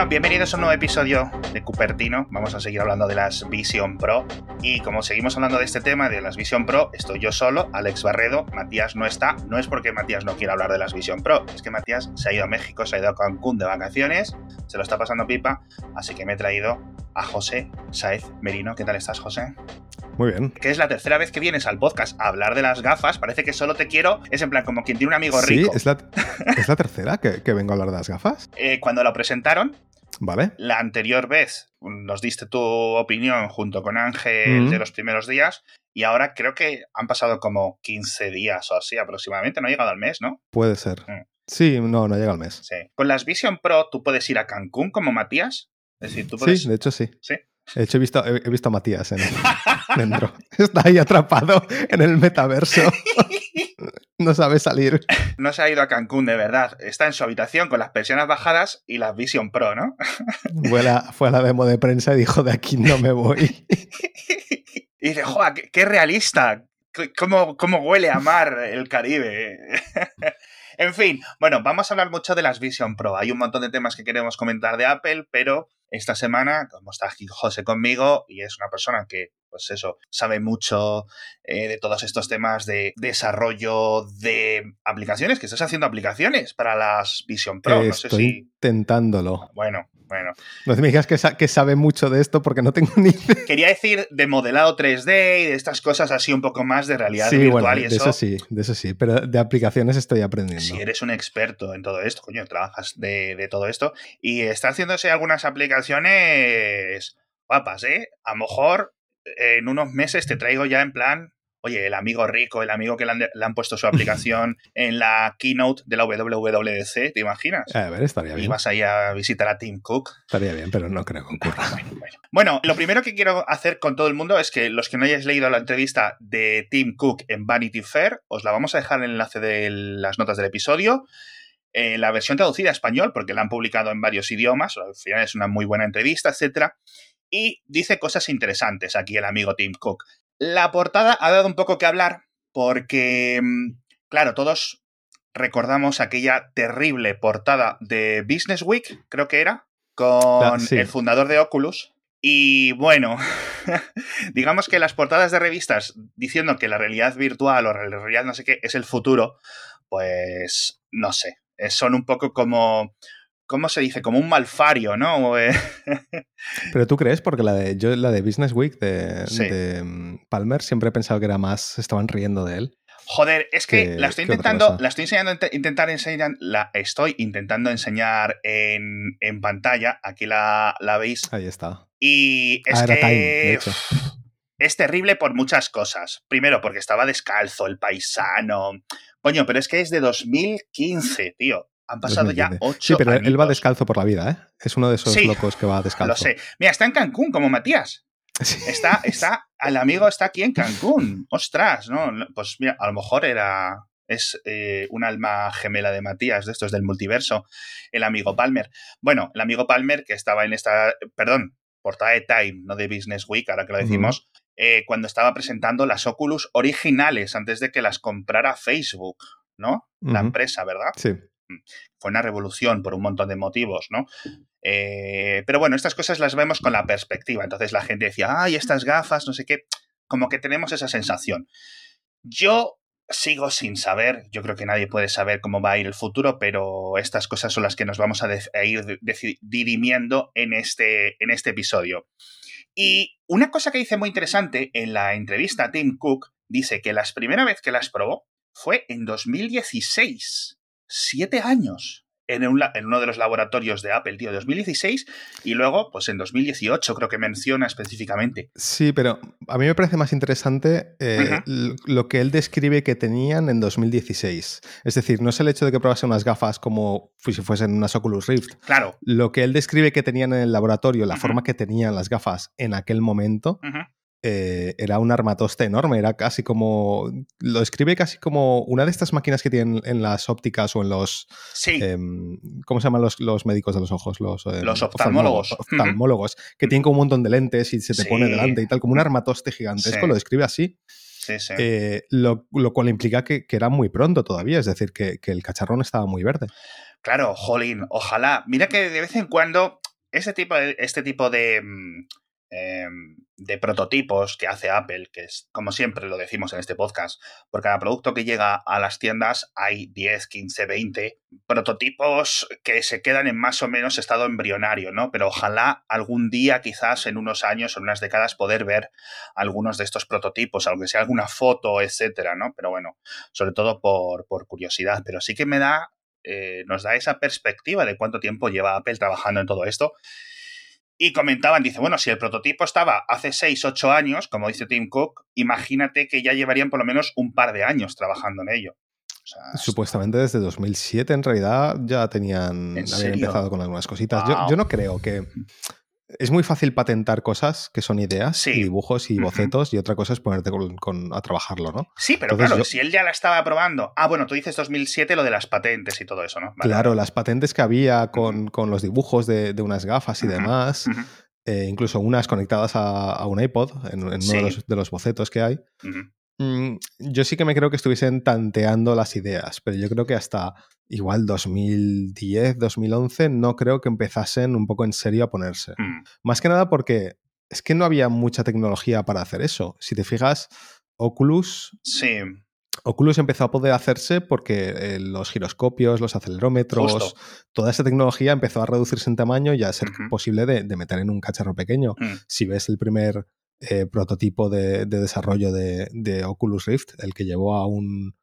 Bueno, bienvenidos a un nuevo episodio de Cupertino. Vamos a seguir hablando de las Vision Pro. Y como seguimos hablando de este tema de las Vision Pro, estoy yo solo, Alex Barredo. Matías no está. No es porque Matías no quiera hablar de las Vision Pro, es que Matías se ha ido a México, se ha ido a Cancún de vacaciones, se lo está pasando pipa. Así que me he traído a José Saez Merino. ¿Qué tal estás, José? Muy bien. Que es la tercera vez que vienes al podcast a hablar de las gafas. Parece que solo te quiero. Es en plan como quien tiene un amigo rico. Sí, es la, es la tercera que, que, vengo a hablar de las gafas. Eh, cuando lo presentaron, Vale. la anterior vez nos diste tu opinión junto con Ángel Mm. de los primeros días. Y ahora creo que han pasado como 15 días o así aproximadamente. No ha llegado al mes, ¿no? Puede ser. Mm. Sí, no, no llega al mes. Sí. Con las Vision Pro, ¿tú puedes ir a Cancún como Matías? Es decir, tú puedes. Sí, de hecho sí. Sí. De hecho, he visto, he, visto a Matías en, dentro. Está ahí atrapado en el metaverso. No sabe salir. No se ha ido a Cancún de verdad. Está en su habitación con las persianas bajadas y las Vision Pro, ¿no? Fue a, la, fue a la demo de prensa y dijo, de aquí no me voy. Y dice, ¡joder, qué, qué realista! ¿Cómo, ¿Cómo huele a mar el Caribe? en fin, bueno, vamos a hablar mucho de las Vision Pro. Hay un montón de temas que queremos comentar de Apple, pero esta semana, como está aquí José conmigo, y es una persona que, pues eso, sabe mucho eh, de todos estos temas de desarrollo de aplicaciones, que estás haciendo aplicaciones para las Vision Pro. No sé Estoy si. intentándolo. Bueno, bueno. No me digas que, sa- que sabe mucho de esto porque no tengo ni idea. Quería decir de modelado 3D y de estas cosas así un poco más de realidad Sí, virtual bueno, y de eso sí, de eso sí. Pero de aplicaciones estoy aprendiendo. Si eres un experto en todo esto, coño, trabajas de, de todo esto y está haciéndose algunas aplicaciones guapas, ¿eh? A lo mejor en unos meses te traigo ya en plan, oye, el amigo rico, el amigo que le han, de- le han puesto su aplicación en la keynote de la WWDC, ¿te imaginas? A ver, estaría Y bien. vas ahí a visitar a Tim Cook. Estaría bien, pero no creo que ocurra. Bueno, bueno. Bueno, lo primero que quiero hacer con todo el mundo es que los que no hayáis leído la entrevista de Tim Cook en Vanity Fair, os la vamos a dejar en el enlace de las notas del episodio. Eh, la versión traducida a español, porque la han publicado en varios idiomas, al final es una muy buena entrevista, etc. Y dice cosas interesantes aquí el amigo Tim Cook. La portada ha dado un poco que hablar porque, mm, claro, todos recordamos aquella terrible portada de Business Week, creo que era, con Ah, sí. el fundador de Oculus. Y bueno, digamos que las portadas de revistas diciendo que la realidad virtual o la realidad no sé qué es el futuro, pues no sé, eh, son un poco como, ¿cómo se dice? Como un malfario, ¿no? Eh, Pero tú crees, porque la de, yo la de Business Week de, Sí. de, mm, Palmer siempre he pensado que era más, estaban riendo de él. Joder, es que ¿Qué- la estoy intentando, la estoy enseñando, inte- intentar enseñar, la estoy intentando enseñar en, en pantalla. Aquí la, la veis. Ahí está. Y es Ah, era que Time, es terrible por muchas cosas. Primero, porque estaba descalzo, el paisano. Coño, pero es que es de 2015, tío. Han pasado ya 2015. ocho Sí, pero él va descalzo por la vida, ¿eh? Es uno de esos Sí. locos que va descalzo. Lo sé. Mira, está en Cancún, como Matías. Sí. Está, está, el amigo está aquí en Cancún. Ostras, ¿no? Pues mira, a lo mejor era. Es eh, un alma gemela de Matías, de estos del multiverso, el amigo Palmer. Bueno, el amigo Palmer que estaba en esta. Perdón, portada de Time, no de Business Week, ahora que lo decimos, eh, cuando estaba presentando las Oculus originales antes de que las comprara Facebook, ¿no? La Ujú. empresa, ¿verdad? Sí. Fue una revolución por un montón de motivos, ¿no? Eh, pero bueno, estas cosas las vemos con la perspectiva. Entonces la gente decía, ay, estas gafas, no sé qué, como que tenemos esa sensación. Yo sigo sin saber, yo creo que nadie puede saber cómo va a ir el futuro, pero estas cosas son las que nos vamos a, ir dirimiendo en este, en este episodio. Y una cosa que dice muy interesante en la entrevista a Tim Cook, dice que la primera vez que las probó fue en 2016 siete años en, un la- en uno de los laboratorios de Apple, tío, 2016, y luego, pues en 2018 creo que menciona específicamente. Sí, pero a mí me parece más interesante eh, lo que él describe que tenían en 2016. Es decir, no es el hecho de que probase unas gafas como si fuesen unas Oculus Rift. Claro. Lo que él describe que tenían en el laboratorio, la forma que tenían las gafas en aquel momento. Eh, era un armatoste enorme. Era casi como. Lo describe casi como una de estas máquinas que tienen en las ópticas o en los. Sí, em, ¿Cómo se llaman los, los médicos de los ojos? Los, em, Los oftalmólogos. Oftalmólogos, que tienen como un montón de lentes y se te Sí. pone delante y tal, como un armatoste gigantesco. Sí. Lo describe así. sí, sí. eh, lo, lo cual implica que, que era muy pronto todavía. Es decir, que, que el cacharrón estaba muy verde. Claro, jolín, ojalá. Mira que de vez en cuando este tipo de, este tipo de, em, de prototipos que hace Apple, que es como siempre lo decimos en este podcast, por cada producto que llega a las tiendas hay 10, 15, 20 prototipos que se quedan en más o menos estado embrionario, ¿no? Pero ojalá algún día, quizás en unos años o unas décadas, poder ver algunos de estos prototipos, aunque sea alguna foto, etcétera, ¿no? Pero bueno, sobre todo por, por curiosidad. Pero sí que me da eh, nos da esa perspectiva de cuánto tiempo lleva Apple trabajando en todo esto. Y comentaban, dice, bueno, si el prototipo estaba hace 6, 8 años, como dice Tim Cook, imagínate que ya llevarían por lo menos un par de años trabajando en ello. Supuestamente desde 2007 en realidad ya tenían habían empezado con algunas cositas. Yo, yo, no creo que es muy fácil patentar cosas que son ideas y dibujos y bocetos y otra cosa es ponerte con, a trabajarlo, ¿no? Sí, pero claro, si él ya la estaba probando. Ah, bueno, tú dices 2007 lo de las patentes y todo eso, ¿no? Claro, las patentes que había con, los dibujos de, unas gafas y demás, eh, incluso unas conectadas a, un iPod en, uno de los, bocetos que hay. Mm, yo sí que me creo que estuviesen tanteando las ideas, pero yo creo que hasta igual 2010, 2011 no creo que empezasen un poco en serio a ponerse. Mm. Más que nada porque es que no había mucha tecnología para hacer eso. Si te fijas, Oculus... Sí. Oculus empezó a poder hacerse porque eh, los giroscopios, los acelerómetros, toda esa tecnología empezó a reducirse en tamaño y a ser posible de, meter en un cacharro pequeño. Mm. Si ves el primer eh, prototipo de, desarrollo de, Oculus Rift, el que llevó a un,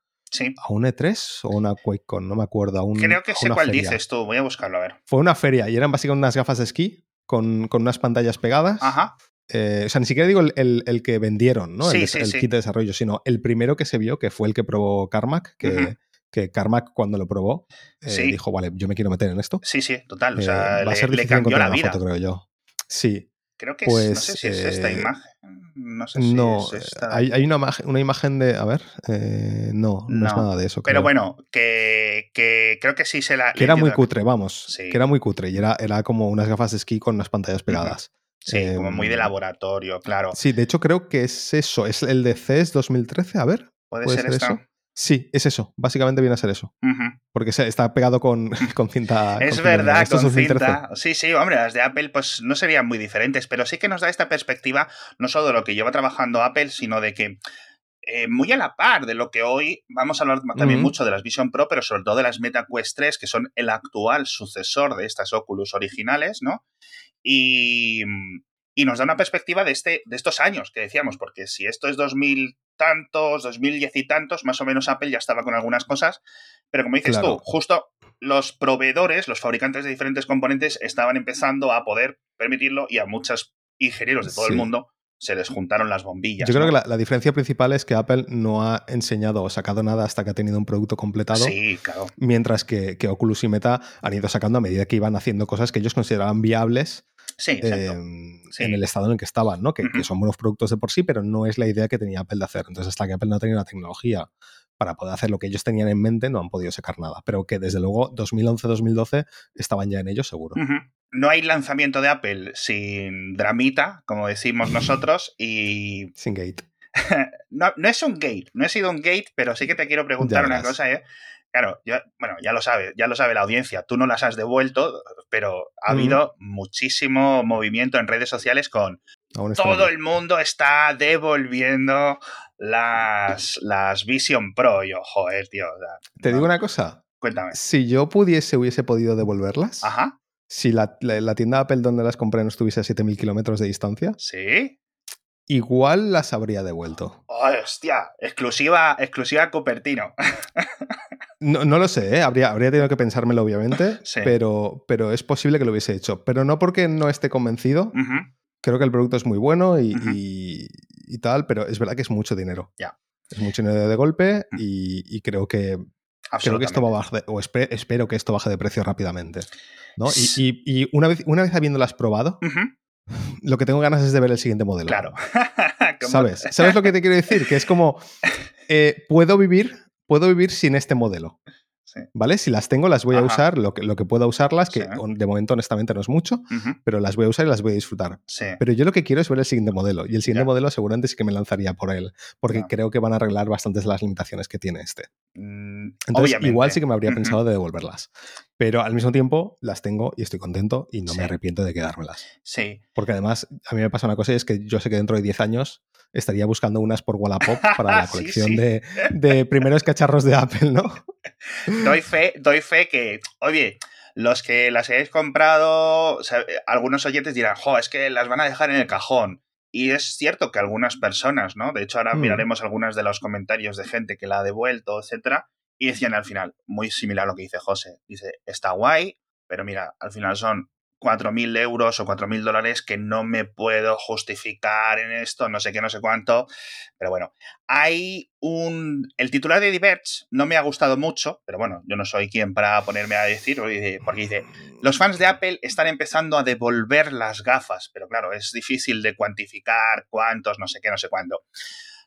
a un E3 o una QuakeCon, no me acuerdo. A Creo que sé cuál dices tú, voy a buscarlo a ver. Fue una feria y eran básicamente unas gafas de esquí con, unas pantallas pegadas. Ajá. Eh, o sea, ni siquiera digo el, que vendieron, ¿no? el, kit de desarrollo, sino el primero que se vio, que fue el que probó Carmack, que, que Carmack cuando lo probó eh, dijo, vale, yo me quiero meter en esto. Sí, sí, total. O sea, va a ser le cambió la vida. Foto, creo yo. Sí, Creo que pues, es, no sé si es esta eh, imagen. No sé si no, es esta. Hay, hay una, una, imagen de. A ver. Eh, no, no, es nada de eso. Pero bueno, que, que, creo que sí se la. Que era muy cutre, vamos. Que era muy cutre. Y era, era como unas gafas de esquí con unas pantallas pegadas. Sí, como muy de em, laboratorio, claro. Sí, de hecho creo que es eso. Es el de CES 2013. A ver. ¿Puede, ser, eso? Sí, es eso. Básicamente viene a ser eso. Porque está pegado con, con cinta. es verdad, con cinta. Sí, sí, hombre, las de Apple pues no serían muy diferentes, pero sí que nos da esta perspectiva no solo de lo que lleva trabajando Apple, sino de que eh, muy a la par de lo que hoy vamos a hablar también mucho de las Vision Pro, pero sobre todo de las Meta Quest 3, que son el actual sucesor de estas Oculus originales, ¿no? Y, y nos da una perspectiva de, este, de estos años que decíamos, porque si esto es 2000 tantos, 2010 y tantos, más o menos Apple ya estaba con algunas cosas, pero como dices tú, justo los proveedores, los fabricantes de diferentes componentes estaban empezando a poder permitirlo y a muchos ingenieros de todo el mundo se les juntaron las bombillas. Yo creo que la, diferencia principal es que Apple no ha enseñado o sacado nada hasta que ha tenido un producto completado. Sí, claro. Mientras que, que Oculus y Meta han ido sacando a medida que iban haciendo cosas que ellos consideraban viables Em, en el estado en el que estaban, ¿no? Que, son buenos productos de por sí, pero no es la idea que tenía Apple de hacer. Entonces, hasta que Apple no tenía la tecnología para poder hacer lo que ellos tenían en mente, no han podido sacar nada. Pero que desde luego 2011-2012 estaban ya en ello, seguro. No hay lanzamiento de Apple sin dramita, como decimos nosotros, y... Sin gate. no, no, es un gate, no he sido un gate, pero sí que te quiero preguntar una cosa, ¿eh? Claro, bueno, ya lo sabe, ya lo sabe la audiencia. Tú no las has devuelto, pero ha habido muchísimo movimiento en redes sociales con todo el mundo está devolviendo las, las Vision Pro. Yo, joder, tío. Te digo una cosa. Cuéntame. Si yo pudiese, hubiese podido devolverlas. Ajá. Si la, la, tienda Apple donde las compré no estuviese a 7.000 kilómetros de distancia. Sí. Igual las habría devuelto. hostia, exclusiva, exclusiva Cupertino. No, no, lo sé, ¿eh? habría, habría tenido que pensármelo, obviamente, pero, pero es posible que lo hubiese hecho. Pero no porque no esté convencido. Creo que el producto es muy bueno y, tal, pero es verdad que es mucho dinero. Ya. Es mucho dinero de golpe y, creo que creo que esto va a bajar, o espero que esto baje de precio rápidamente. ¿no? Y, una, vez, una vez habiéndolas probado, lo que tengo ganas es de ver el siguiente modelo. Claro. ¿Sabes? ¿Sabes lo que te quiero decir? Que es como, eh, puedo vivir puedo vivir sin este modelo. ¿Vale? Si las tengo, las voy a usar, lo que, lo que pueda usarlas, que de momento honestamente no es mucho, pero las voy a usar y las voy a disfrutar. Pero yo lo que quiero es ver el siguiente modelo. Y el siguiente modelo seguramente sí que me lanzaría por él, porque creo que van a arreglar bastantes las limitaciones que tiene este. Mm, Entonces, igual sí que me habría pensado de devolverlas. Pero al mismo tiempo las tengo y estoy contento y no me arrepiento de quedármelas. Sí. Porque además a mí me pasa una cosa y es que yo sé que dentro de 10 años estaría buscando unas por Wallapop para la colección De, de, primeros cacharros de Apple, ¿no? Doy fe, doy fe que, oye, los que las hayáis comprado, algunos oyentes dirán, jo, es que las van a dejar en el cajón. Y es cierto que algunas personas, ¿no? De hecho, ahora mm. miraremos algunos de los comentarios de gente que la ha devuelto, etcétera, y decían al final, muy similar a lo que dice José. Dice, está guay, pero mira, al final son 4.000 euros o 4.000 dólares que no me puedo justificar en esto, no sé qué, no sé cuánto. Pero bueno, hay un... El titular de Diverge no me ha gustado mucho, pero bueno, yo no soy quien para ponerme a decir, porque dice, los fans de Apple están empezando a devolver las gafas, pero claro, es difícil de cuantificar cuántos, no sé qué, no sé cuándo.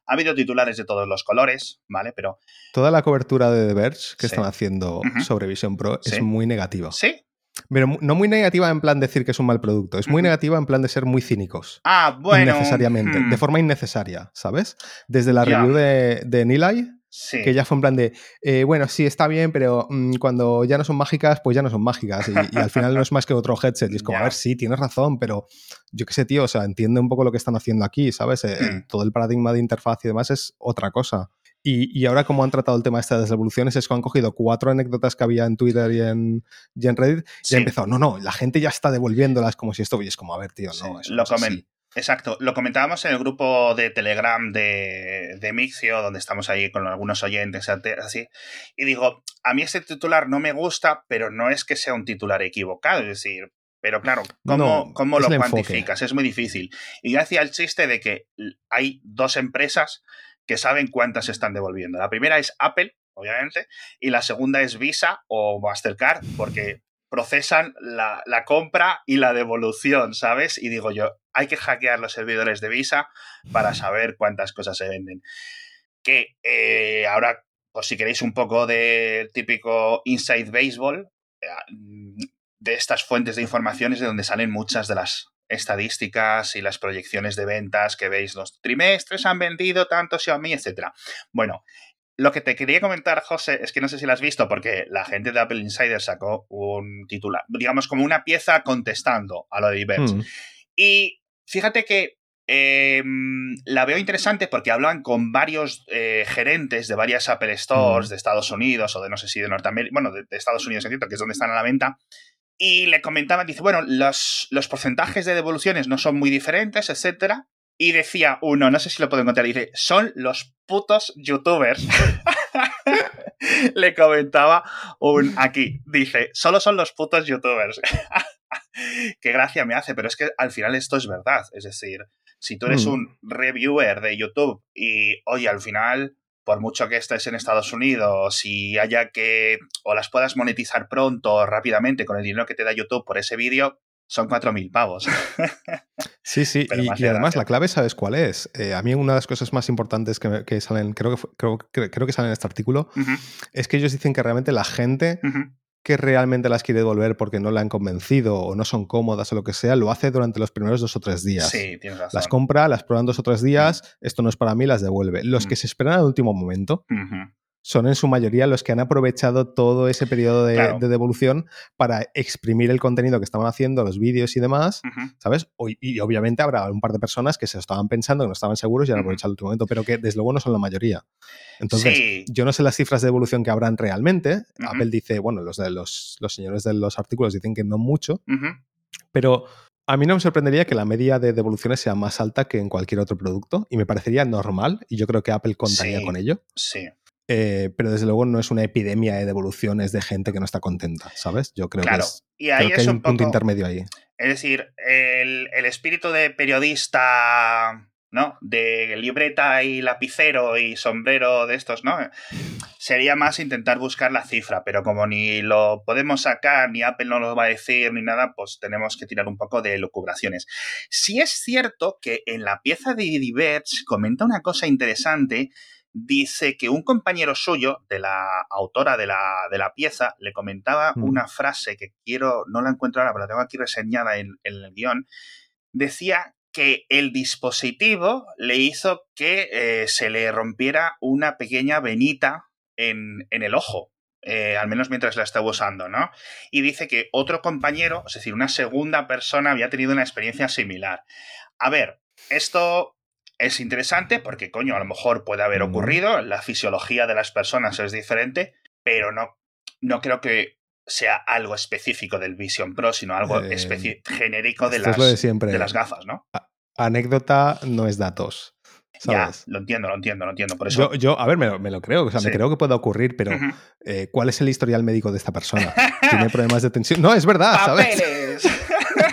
Ha habido titulares de todos los colores, ¿vale? Pero... Toda la cobertura de The Verge que están haciendo sobre Vision Pro es muy negativa. Sí, pero no muy negativa en plan decir que es un mal producto, es muy negativa en plan de ser muy cínicos. Ah, bueno. Innecesariamente, de forma innecesaria, ¿sabes? Desde la review de, de Nilay, que ya fue en plan de, eh, bueno, sí, está bien, pero mm, cuando ya no son mágicas, pues ya no son mágicas. Y, al final no es más que otro headset. Y es como, a ver, sí, tienes razón, pero yo qué sé, tío, o sea, entiende un poco lo que están haciendo aquí, ¿sabes? Eh, hmm. todo el paradigma de interfaz y demás es otra cosa. Y, ahora, como han tratado el tema este de las evoluciones, es que han cogido cuatro anécdotas que había en Twitter y en, Reddit y han empezado, no, no, la gente ya está devolviéndolas como si esto, y es como, a ver, tío, no, lo comen. Exacto, lo comentábamos en el grupo de Telegram de, de Mixio, donde estamos ahí con algunos oyentes, así, y digo, a mí este titular no me gusta, pero no es que sea un titular equivocado, es decir, pero claro, ¿cómo, ¿cómo lo cuantificas? Es muy difícil. Y yo hacía el chiste de que hay dos empresas que saben cuántas están devolviendo. La primera es Apple, obviamente, y la segunda es Visa o Mastercard, porque procesan la, compra y la devolución, ¿sabes? Y digo yo, hay que hackear los servidores de Visa para saber cuántas cosas se venden. Que eh, ahora, pues si queréis un poco de típico inside baseball, eh, de estas fuentes de información es de donde salen muchas de las estadísticas y las proyecciones de ventas que veis los trimestres han vendido tanto Xiaomi, etcétera. Bueno, lo que te quería comentar, José, es que no sé si lo has visto, porque la gente de Apple Insider sacó un titular, digamos, como una pieza contestando a lo de Diverge. Mm. Y fíjate que em, la veo interesante porque hablan con varios eh, gerentes de varias Apple Stores mm. de Estados Unidos o de no sé si de Norteamérica, bueno, de, de Estados Unidos, entiendo, que es donde están a la venta, y le comentaban, dice, bueno, los, los porcentajes de devoluciones no son muy diferentes, etcétera. Y decía uno, no sé si lo puedo encontrar, dice, son los putos youtubers. le comentaba un aquí, dice, solo son los putos youtubers. Qué gracia me hace, pero es que al final esto es verdad. Es decir, si tú eres mm. un reviewer de YouTube y, oye, al final por mucho que estés en Estados Unidos y haya que o las puedas monetizar pronto o rápidamente con el dinero que te da YouTube por ese vídeo, son 4.000 pavos. Sí, sí, y, además la clave, ¿sabes cuál es? Eh, a mí una de las cosas más importantes que, salen, creo que, creo, creo que salen en este artículo, es que ellos dicen que realmente la gente que realmente las quiere devolver porque no la han convencido o no son cómodas o lo que sea, lo hace durante los primeros dos o tres días. Sí, tienes razón. Las compra, las prueban dos o tres días, mm. esto no es para mí, las devuelve. Los que mm. se esperan al último momento, son en su mayoría los que han aprovechado todo ese periodo de, devolución para exprimir el contenido que estaban haciendo, los vídeos y demás, ¿sabes? y obviamente habrá un par de personas que se estaban pensando, que no estaban seguros y han aprovechado el último momento, pero que desde luego no son la mayoría. Entonces, yo no sé las cifras de devolución que habrán realmente. Apple dice, bueno, los, de los, los, señores de los artículos dicen que no mucho, pero a mí no me sorprendería que la media de devoluciones sea más alta que en cualquier otro producto y me parecería normal y yo creo que Apple contaría con ello. Sí. Eh, pero desde luego no es una epidemia de devoluciones de gente que no está contenta, ¿sabes? Yo creo que, es, y ahí hay un, punto intermedio ahí. Es decir, el, espíritu de periodista, ¿no? De libreta y lapicero y sombrero de estos, ¿no? Sería más intentar buscar la cifra, pero como ni lo podemos sacar, ni Apple no lo va a decir, ni nada, pues tenemos que tirar un poco de locubraciones. Si es cierto que en la pieza de Diverge comenta una cosa interesante dice que un compañero suyo, de la autora de la, de la pieza, le comentaba mm. una frase que quiero, no la encuentro ahora, pero la tengo aquí reseñada en, el guion, decía que el dispositivo le hizo que eh, se le rompiera una pequeña venita en, en el ojo. Eh, al menos mientras la estaba usando, ¿no? Y dice que otro compañero, es decir, una segunda persona, había tenido una experiencia similar. A ver, esto es interesante porque, coño, a lo mejor puede haber ocurrido, la fisiología de las personas es diferente, pero no, no creo que sea algo específico del Vision Pro, sino algo eh, genérico de las, de las gafas, ¿no? anécdota no es datos. Ya, lo entiendo, lo entiendo, lo entiendo. Por eso... yo, a ver, me lo, creo, o sea, me creo que puede ocurrir, pero eh, ¿cuál es el historial médico de esta persona? ¿Tiene problemas de tensión? No, es verdad, ¿sabes?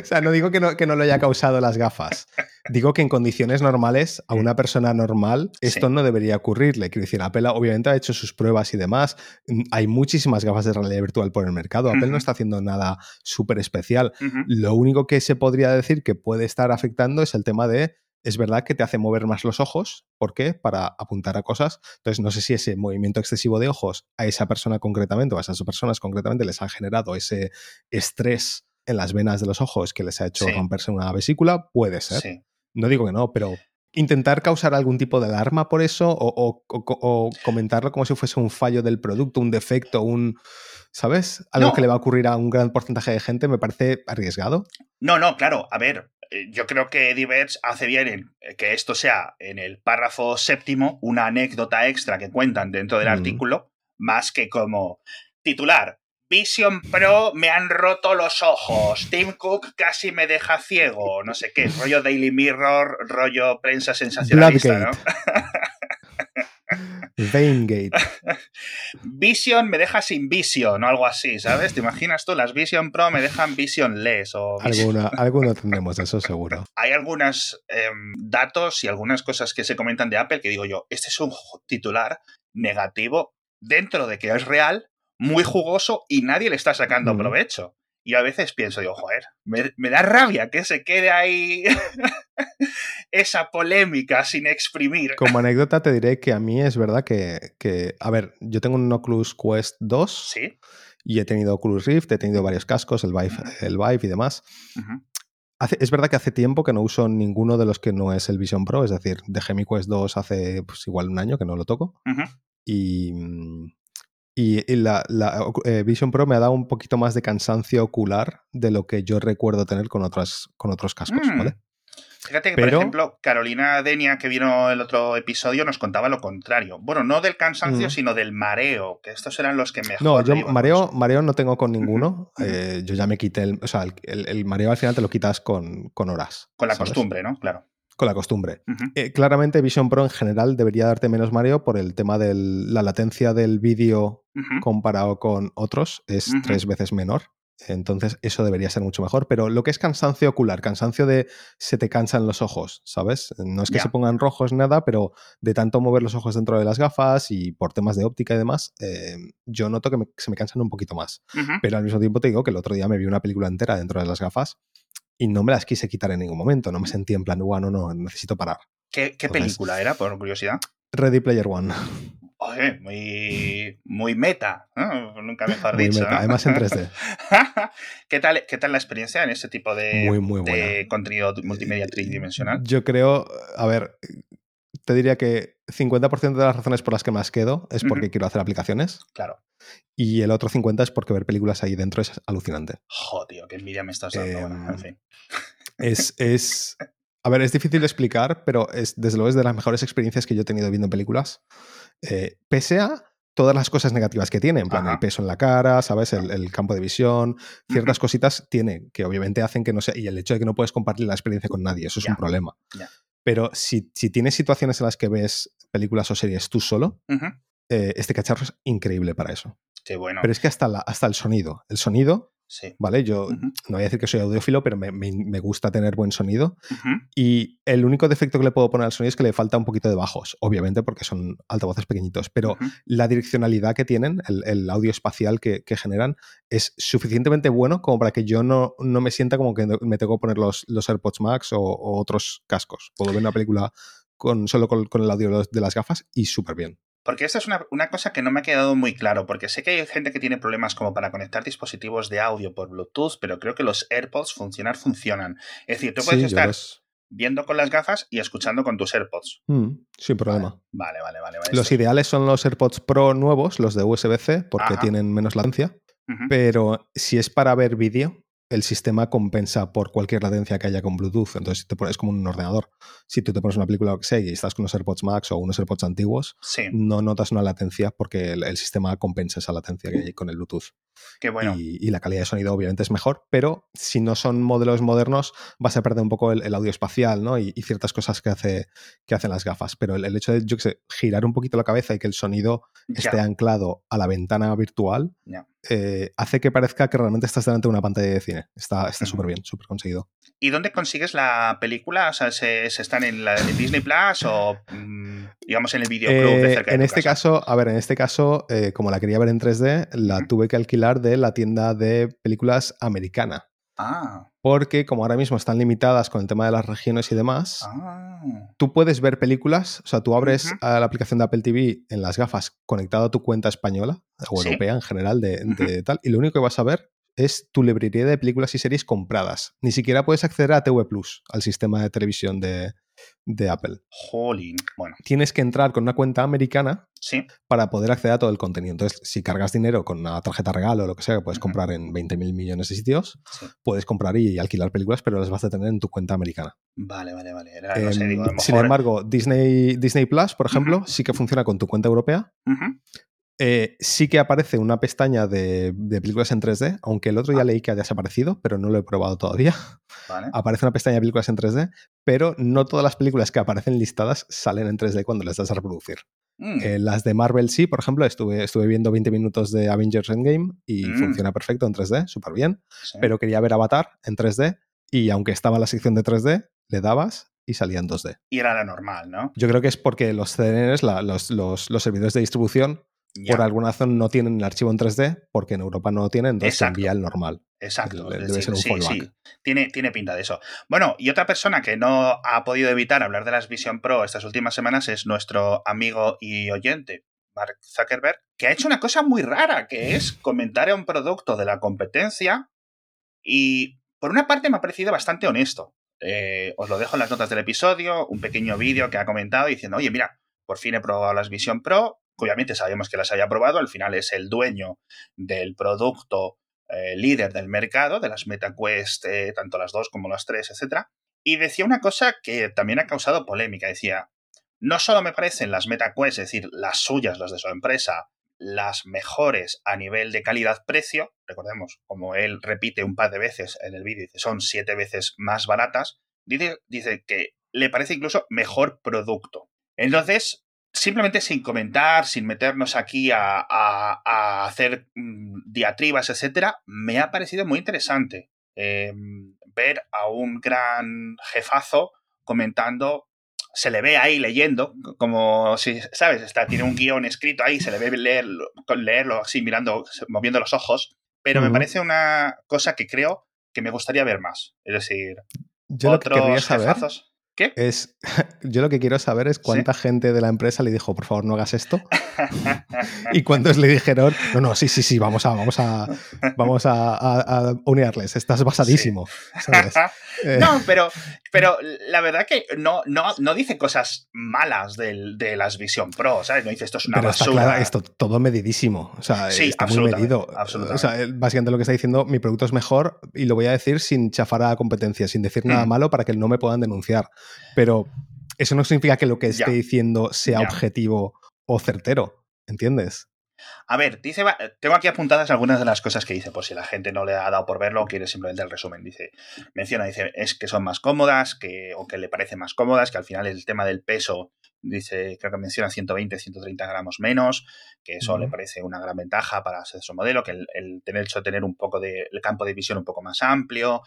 o sea, no digo que no, que no lo haya causado las gafas. Digo que en condiciones normales, a una persona normal, esto no debería ocurrirle. Quiero decir, Apple obviamente ha hecho sus pruebas y demás. Mm, hay muchísimas gafas de realidad virtual por el mercado. Apple no está haciendo nada súper especial. Lo único que se podría decir que puede estar afectando es el tema de es verdad que te hace mover más los ojos. ¿Por qué? Para apuntar a cosas. Entonces, no sé si ese movimiento excesivo de ojos a esa persona concretamente o a esas personas concretamente les ha generado ese estrés en las venas de los ojos que les ha hecho romperse una vesícula. Puede ser. No digo que no, pero intentar causar algún tipo de alarma por eso o, comentarlo como si fuese un fallo del producto, un defecto, un... ¿Sabes? Algo que le va a ocurrir a un gran porcentaje de gente me parece arriesgado. No, no, claro. A ver, eh, yo creo que Diverge hace bien en eh, que esto sea en el párrafo séptimo una anécdota extra que cuentan dentro del mm. artículo, más que como titular. Vision Pro me han roto los ojos. Tim Cook casi me deja ciego. No sé qué. Rollo Daily Mirror, rollo prensa sensacionalista, ¿no? Veingate. Vision me deja sin Vision o algo así, ¿sabes? ¿Te imaginas tú? Las Vision Pro me dejan Visionless o... Alguna, tendremos, eso seguro. Hay algunos em, datos y algunas cosas que se comentan de Apple que digo yo, este es un titular negativo dentro de que es real, muy jugoso y nadie le está sacando provecho. Y a veces pienso, digo, joder, me, da rabia que se quede ahí esa polémica sin exprimir. Como anécdota te diré que a mí es verdad que, a ver, yo tengo un Oculus Quest 2 ¿Sí? y he tenido Oculus Rift, he tenido varios cascos, el Vive, el Vive y demás. es verdad que hace tiempo que no uso ninguno de los que no es el Vision Pro, es decir, dejé mi Quest 2 hace pues, igual un año que no lo toco. Y y, la, eh, Vision Pro me ha dado un poquito más de cansancio ocular de lo que yo recuerdo tener con, otras, con otros cascos, mm. ¿vale? Fíjate que, por ejemplo, Carolina Denia, que vino el otro episodio, nos contaba lo contrario. Bueno, no del cansancio, sino del mareo, que estos eran los que mejor. No, yo mareo, mareo no tengo con ninguno. Eh, yo ya me quité el. O sea, el, mareo al final te lo quitas con, con horas. Con la costumbre, ¿no? Claro con la costumbre. Eh, claramente Vision Pro en general debería darte menos mareo por el tema de la latencia del vídeo comparado con otros es tres veces menor. Entonces eso debería ser mucho mejor. Pero lo que es cansancio ocular, cansancio de se te cansan los ojos, ¿sabes? No es que se pongan rojos nada, pero de tanto mover los ojos dentro de las gafas y por temas de óptica y demás, eh, yo noto que se me cansan un poquito más. Pero al mismo tiempo te digo que el otro día me vi una película entera dentro de las gafas y no me las quise quitar en ningún momento. No me sentí en plan, bueno, no, necesito parar. ¿Qué, película era, por curiosidad? Ready Player One. Oye, muy, muy meta, nunca mejor muy dicho. Además en 3D. ¿Qué, tal, ¿Qué tal la experiencia en ese tipo de, de contenido multimedia tridimensional? Yo creo, a ver, te diría que 50% de las razones por las que más quedo es porque quiero hacer aplicaciones. Claro. Y el otro 50% es porque ver películas ahí dentro es alucinante. Joder, qué envidia me estás dando. bueno, en em, fin. Es, es. A ver, es difícil de explicar, pero es, desde luego es de las mejores experiencias que yo he tenido viendo películas. Eh, pese a todas las cosas negativas que tiene, en plan el peso en la cara, ¿sabes? El, campo de visión, ciertas cositas tiene que obviamente hacen que no sea. Y el hecho de que no puedes compartir la experiencia con nadie, eso es un problema. Pero si, si, tienes situaciones en las que ves películas o series tú solo, eh, este cacharro es increíble para eso. Qué bueno. Pero es que hasta, la, hasta el sonido. El sonido, sí. ¿vale? Yo no voy a decir que soy audiófilo, pero me, me, gusta tener buen sonido. Y el único defecto que le puedo poner al sonido es que le falta un poquito de bajos, obviamente, porque son altavoces pequeñitos. Pero la direccionalidad que tienen, el, el audio espacial que, que, generan, es suficientemente bueno como para que yo no, no me sienta como que me tengo que poner los, los AirPods Max o, o, otros cascos. Puedo ver una película con, solo con, con el audio de las gafas y súper bien. Porque esta es una, cosa que no me ha quedado muy claro, porque sé que hay gente que tiene problemas como para conectar dispositivos de audio por Bluetooth, pero creo que los AirPods funcionar funcionan. Es decir, tú puedes estar viendo con las gafas y escuchando con tus AirPods. Mm, sin problema. Vale, vale, vale. Los ideales son los AirPods Pro nuevos, los de USB-C, porque tienen menos latencia. Pero si es para ver vídeo, el sistema compensa por cualquier latencia que haya con Bluetooth. Entonces, te pones como un ordenador. Si tú te pones una película o que sea y estás con unos AirPods Max o unos AirPods antiguos, no notas una latencia porque el, sistema compensa esa latencia que hay con el Bluetooth. Qué bueno. Y, la calidad de sonido obviamente es mejor, pero si no son modelos modernos vas a perder un poco el, audio espacial ¿no? y, ciertas cosas que, hace, que hacen las gafas. Pero el, hecho de, yo que sé, girar un poquito la cabeza y que el sonido esté anclado a la ventana virtual, eh, hace que parezca que realmente estás delante de una pantalla de cine. Está súper bien, súper conseguido. ¿Y dónde consigues la película? O sea, ¿se, están en, la, Disney Plus o mm, digamos en el videoclub de eh, cerca En este caso, a ver, en este caso, eh, como la quería ver en 3D, la tuve que alquilar de la tienda de películas americana. Ah. Porque como ahora mismo están limitadas con el tema de las regiones y demás, ah. tú puedes ver películas, o sea, tú abres la aplicación de Apple TV en las gafas conectado a tu cuenta española o europea en general de, tal, y lo único que vas a ver es tu librería de películas y series compradas. Ni siquiera puedes acceder a TV Plus, al sistema de televisión de, de Apple. Jolín. Bueno. Tienes que entrar con una cuenta americana sí. para poder acceder a todo el contenido. Entonces, si cargas dinero con una tarjeta regalo o lo que sea, que puedes comprar en 20 mil millones de sitios, puedes comprar y alquilar películas, pero las vas a tener en tu cuenta americana. Vale, vale, vale. Em, sin embargo, Disney, Disney Plus, por ejemplo, sí que funciona con tu cuenta europea. Eh, sí que aparece una pestaña de, películas en 3D, aunque el otro ya ah. leí que ha desaparecido, pero no lo he probado todavía. Aparece una pestaña de películas en 3D, pero no todas las películas que aparecen listadas salen en 3D cuando les das a reproducir. Mm. Eh, las de Marvel sí, por ejemplo, estuve, estuve viendo 20 minutos de Avengers Endgame y mm. funciona perfecto en 3D, súper bien, pero quería ver Avatar en 3D y aunque estaba en la sección de 3D, le dabas y salía en 2D. Y era la normal, ¿no? Yo creo que es porque los CDNs, los, los servidores de distribución, por alguna razón no tienen el archivo en 3D, porque en Europa no lo tienen, entonces se envía el normal. Exacto. Debe ser un sí, sí. Tiene, tiene pinta de eso. Bueno, y otra persona que no ha podido evitar hablar de las Vision Pro estas últimas semanas es nuestro amigo y oyente, Mark Zuckerberg, que ha hecho una cosa muy rara, que es comentar a un producto de la competencia y por una parte me ha parecido bastante honesto. Eh, os lo dejo en las notas del episodio, un pequeño vídeo que ha comentado diciendo, oye, mira, por fin he probado las Vision Pro, obviamente sabemos que las haya probado, al final es el dueño del producto eh, líder del mercado, de las MetaQuest, eh, tanto las dos como las tres, etc. Y decía una cosa que también ha causado polémica, decía, no solo me parecen las MetaQuest, es decir, las suyas, las de su empresa, las mejores a nivel de calidad-precio, recordemos, como él repite un par de veces en el vídeo, dice, son siete veces más baratas, dice, dice que le parece incluso mejor producto. Entonces, simplemente sin comentar, sin meternos aquí a, hacer mm, diatribas, etcétera, me ha parecido muy interesante em, ver a un gran jefazo comentando. Se le ve ahí leyendo, como si, ¿sabes? Está, tiene un guion escrito ahí, se le ve leer, leerlo así, mirando, moviendo los ojos. Pero me parece una cosa que creo que me gustaría ver más. Es decir, Yo otros jefazos. ¿Qué? Es, yo lo que quiero saber es cuánta gente de la empresa le dijo, por favor, no hagas esto. y cuántos le dijeron, no, no, sí, sí, sí, vamos a, vamos a, vamos a, unirles, estás basadísimo. Eh. no, pero, pero la verdad que no, no, no dice cosas malas de las Vision Pro, ¿sabes? No dice esto es una basura. esto todo medidísimo. O sea, está muy medido. O sea, básicamente lo que está diciendo, mi producto es mejor y lo voy a decir sin chafar a la competencia, sin decir nada mm. malo para que no me puedan denunciar. Pero eso no significa que lo que esté diciendo sea objetivo o certero, ¿entiendes? A ver, dice, tengo aquí apuntadas algunas de las cosas que dice, por si la gente no le ha dado por verlo o quiere simplemente el resumen. Dice, menciona, dice, es que son más cómodas, que, o que le parecen más cómodas, que al final el tema del peso, dice, creo que menciona 120, 130 gramos menos, que eso le parece una gran ventaja para su modelo, que el, tener hecho tener un poco de el campo de visión un poco más amplio,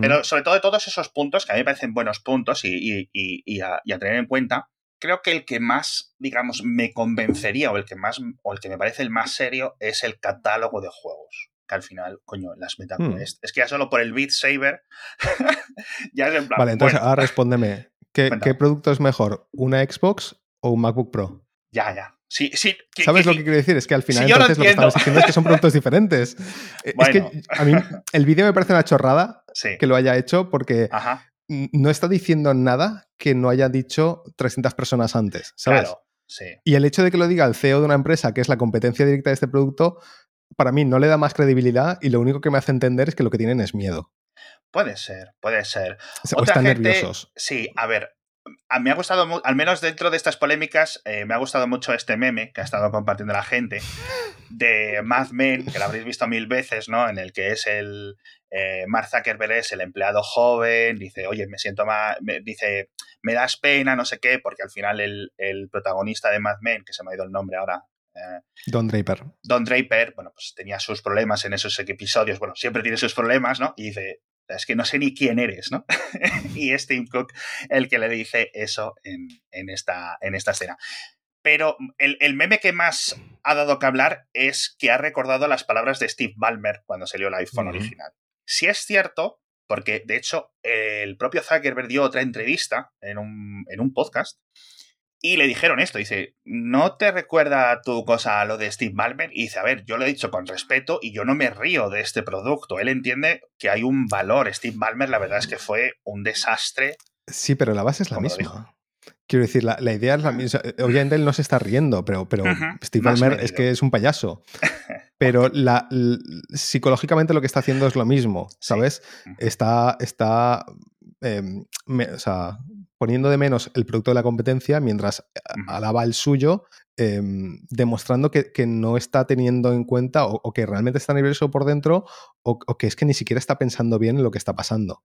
pero sobre todo de todos esos puntos que a mí me parecen buenos puntos y a tener en cuenta creo que el que más, digamos, me convencería o el que más, o el que me parece el más serio es el catálogo de juegos. Que al final, coño, las MetaQuest. Hmm. Es que ya solo por el Beat Saber ya es en plan. Vale, entonces ahora respóndeme. ¿Qué, producto es mejor? ¿Una Xbox o un MacBook Pro? Ya, ya. Sí, sí. ¿Sabes lo que quiero decir? Es que al final entonces lo, que estamos diciendo es que son productos diferentes. Es que a mí el vídeo me parece una chorrada que lo haya hecho porque no está diciendo nada que no haya dicho 300 personas antes, ¿sabes? Claro, sí. Y el hecho de que lo diga el CEO de una empresa que es la competencia directa de este producto, para mí no le da más credibilidad y lo único que me hace entender es que lo que tienen es miedo. Puede ser, puede ser. O, están nerviosos. Sí, a ver, me ha gustado, al menos dentro de estas polémicas, eh, me ha gustado mucho este meme que ha estado compartiendo la gente de Mad Men, que lo habréis visto mil veces, ¿no? En el que es el. Eh, Mark Zuckerberg es el empleado joven, dice, oye, me siento más. Me, dice, me das pena, no sé qué, porque al final el, protagonista de Mad Men, que se me ha ido el nombre ahora, eh, Don Draper. Don Draper, bueno, pues tenía sus problemas en esos episodios, bueno, siempre tiene sus problemas, ¿no? Y dice, es que no sé ni quién eres, ¿no? y es Tim Cook el que le dice eso en, esta, en esta escena. Pero el, meme que más ha dado que hablar es que ha recordado las palabras de Steve Ballmer cuando salió el iPhone original. Si es cierto, porque de hecho el propio Zuckerberg dio otra entrevista en un, en un podcast y le dijeron esto, dice, ¿no te recuerda tu cosa a lo de Steve Ballmer? Y dice, a ver, yo lo he dicho con respeto y yo no me río de este producto. Él entiende que hay un valor. Steve Ballmer, la verdad es que fue un desastre. Sí, pero la base es la misma. Quiero decir, la, idea es la misma. Obviamente él no se está riendo, pero, pero Steve Ballmer es que es un payaso. Pero la, psicológicamente lo que está haciendo es lo mismo, ¿sabes? Está, está em, o sea, poniendo de menos el producto de la competencia mientras eh, alaba el suyo, em, demostrando que, no está teniendo en cuenta o, que realmente está nervioso por dentro o, que es que ni siquiera está pensando bien en lo que está pasando.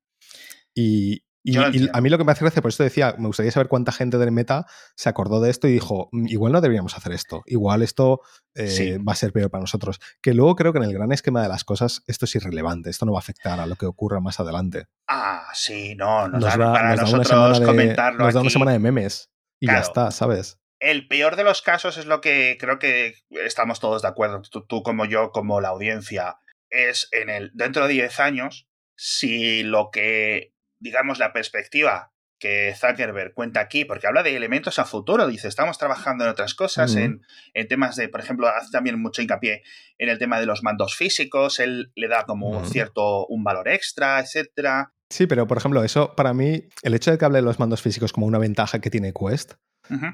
Y, y, a mí lo que me hace gracia, por eso decía, me gustaría saber cuánta gente del meta se acordó de esto y dijo, mm, igual no deberíamos hacer esto, igual esto eh, va a ser peor para nosotros. Que luego creo que en el gran esquema de las cosas esto es irrelevante, esto no va a afectar a lo que ocurra más adelante. Ah, sí, no, nos, da, para nosotros una semana comentarlo. Nos da una semana de memes y ya está, ¿sabes? El peor de los casos es lo que creo que estamos todos de acuerdo, tú, tú como yo, como la audiencia, es en el dentro de 10 años, si lo que digamos, la perspectiva que Zuckerberg cuenta aquí, porque habla de elementos a futuro, dice, estamos trabajando en otras cosas, en, temas de, por ejemplo, hace también mucho hincapié en el tema de los mandos físicos, él le da como un cierto, un valor extra, etcétera. Sí, pero por ejemplo, eso para mí, el hecho de que hable de los mandos físicos como una ventaja que tiene Quest,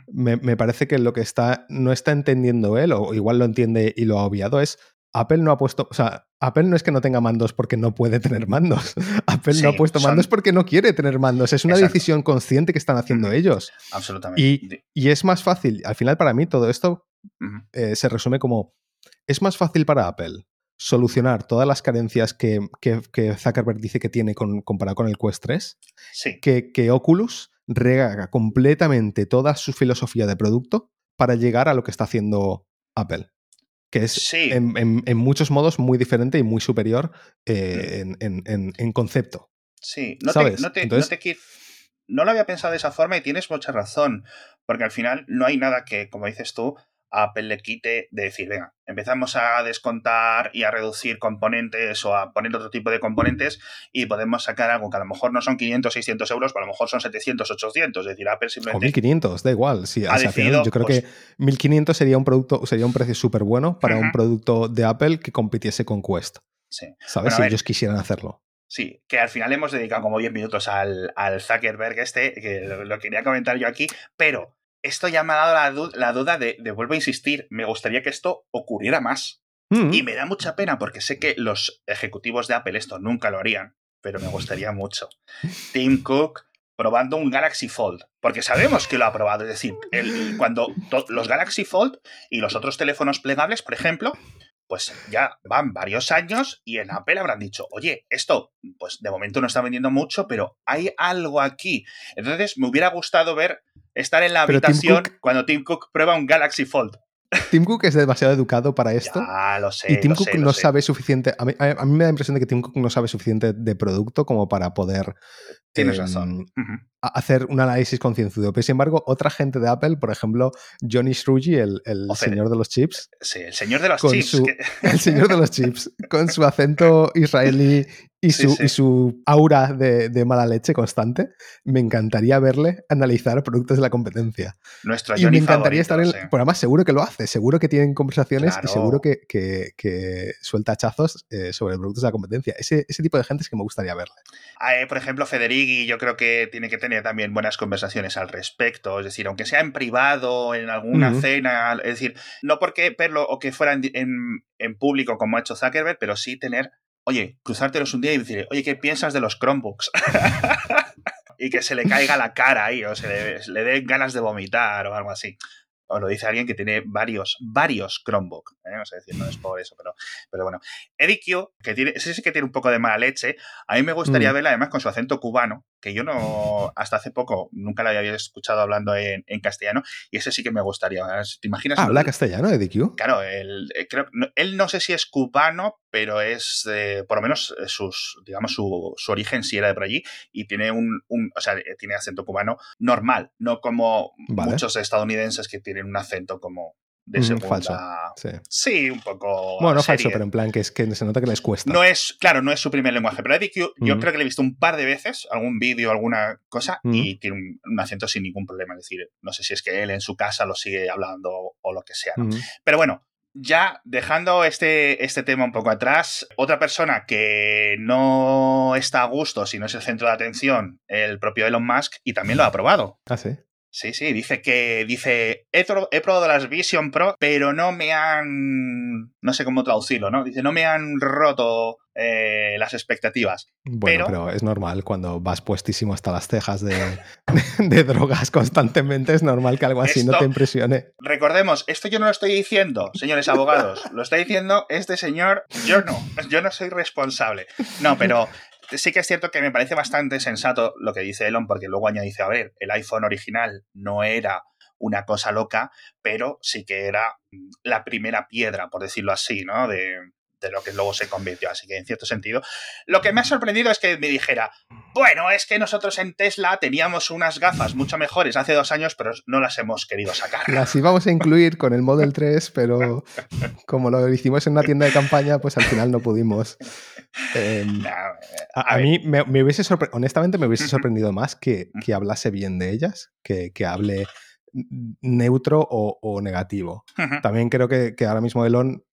me, me, parece que lo que está, no está entendiendo él, o igual lo entiende y lo ha obviado, es Apple no ha puesto, o sea, Apple no es que no tenga mandos porque no puede tener mandos. Apple no ha puesto mandos porque no quiere tener mandos. Es una decisión consciente que están haciendo ellos. Absolutamente. Y, es más fácil, al final para mí todo esto eh, se resume como, es más fácil para Apple solucionar todas las carencias que, Zuckerberg dice que tiene comparado con el Quest 3, que, que Oculus regaga completamente toda su filosofía de producto para llegar a lo que está haciendo Apple que es en, muchos modos muy diferente y muy superior eh, en, concepto. Sí, no te, no, no lo había pensado de esa forma y tienes mucha razón, porque al final no hay nada que, como dices tú, Apple le quite de decir, venga, empezamos a descontar y a reducir componentes o a poner otro tipo de componentes y podemos sacar algo que a lo mejor no son 500, 600 euros, pero a lo mejor son 700, 800. Es decir, Apple simplemente... O 1500, da igual. Sí, yo creo que 1500 pues sería un producto, sería un precio súper bueno para un producto de Apple que compitiese con Quest. Sí. ¿Sabes? si ellos quisieran hacerlo. Sí, que al final hemos dedicado como 10 minutos al, al Zuckerberg este, que lo quería comentar yo aquí, pero esto ya me ha dado la, duda de, vuelvo a insistir, me gustaría que esto ocurriera más. Mm. Y me da mucha pena porque sé que los ejecutivos de Apple esto nunca lo harían, pero me gustaría mucho. Tim Cook probando un Galaxy Fold, porque sabemos que lo ha probado, es decir, cuando los Galaxy Fold y los otros teléfonos plegables, por ejemplo, pues ya van varios años y en Apple habrán dicho, oye, esto, pues de momento no está vendiendo mucho, pero hay algo aquí. Entonces me hubiera gustado ver estar en la habitación cuando Tim Cook prueba un Galaxy Fold. Tim Cook es demasiado educado para esto. Ya, lo sé. Y Tim Cook no sabe suficiente. A mí, me da la impresión de que Tim Cook no sabe suficiente de producto como para poder. Tienes em, razón. Hacer un análisis concienzudo. Pero sin embargo, otra gente de Apple, por ejemplo, Johnny Strugi, el, señor de los chips. Sí, el señor de los chips. El señor de los chips. con su acento israelí y su, aura de, mala leche constante, me encantaría verle analizar productos de la competencia. Nuestro y me encantaría estar en. Por además, seguro que lo hace, seguro que tienen conversaciones y seguro que, suelta hachazos eh, sobre productos de la competencia. Ese, tipo de gente es que me gustaría verle. Ah, eh, por ejemplo, Federighi, yo creo que tiene que tener también buenas conversaciones al respecto. Es decir, aunque sea en privado, en alguna cena, es decir, no porque verlo o que fuera en, en público como ha hecho Zuckerberg, pero sí tener oye, cruzártelos un día y decir, oye, ¿qué piensas de los Chromebooks? y que se le caiga la cara ahí, o se le, le den ganas de vomitar o algo así o lo dice alguien que tiene varios, varios Chromebook. ¿eh? No sé decir, no es por eso, pero, pero bueno. Eddie que tiene, ese sí que tiene un poco de mala leche. A mí me gustaría mm. verla además con su acento cubano, que yo no, hasta hace poco, nunca la había escuchado hablando en, castellano, y ese sí que me gustaría. ¿Te imaginas? ¿Habla castellano, Eddie Claro, él, eh, creo, él no sé si es cubano, pero es, por lo menos, eh, sus, digamos, su, su, origen sí era de por allí, y tiene un, un, o sea, tiene acento cubano normal, no como muchos estadounidenses que tienen un acento como de segunda. Falso. Sí. un poco. Bueno, no falso, pero en plan que es que se nota que les cuesta. No es, claro, no es su primer lenguaje. Pero Eddie yo creo que le he visto un par de veces, algún vídeo, alguna cosa, y tiene un, acento sin ningún problema. Es decir, no sé si es que él en su casa lo sigue hablando o lo que sea. Pero bueno. Ya dejando este, este tema un poco atrás, otra persona que no está a gusto, si no es el centro de atención, el propio Elon Musk, y también lo ha aprobado. Ah, sí. Sí, sí, dice que dice, he, he, probado las Vision Pro, pero no me han, no sé cómo traducirlo, ¿no? Dice, no me han roto eh, las expectativas. Bueno, pero... es normal, cuando vas puestísimo hasta las cejas de, de, drogas constantemente, es normal que algo así no te impresione. Recordemos, esto yo no lo estoy diciendo, señores abogados, lo está diciendo este señor, yo no, yo no soy responsable. No, pero sí que es cierto que me parece bastante sensato lo que dice Elon, porque luego añade, a ver, el iPhone original no era una cosa loca, pero sí que era la primera piedra, por decirlo así, ¿no? De, de lo que luego se convirtió. Así que en cierto sentido, lo que me ha sorprendido es que me dijera, bueno, es que nosotros en Tesla teníamos unas gafas mucho mejores hace dos años, pero no las hemos querido sacar. Las íbamos a incluir con el Model 3, pero como lo hicimos en una tienda de campaña, pues al final no pudimos. Em, a, mí me, hubiese honestamente me hubiese sorprendido más que, que hablase bien de ellas, que, que hable neutro o, negativo. También creo que, que, ahora mismo Elon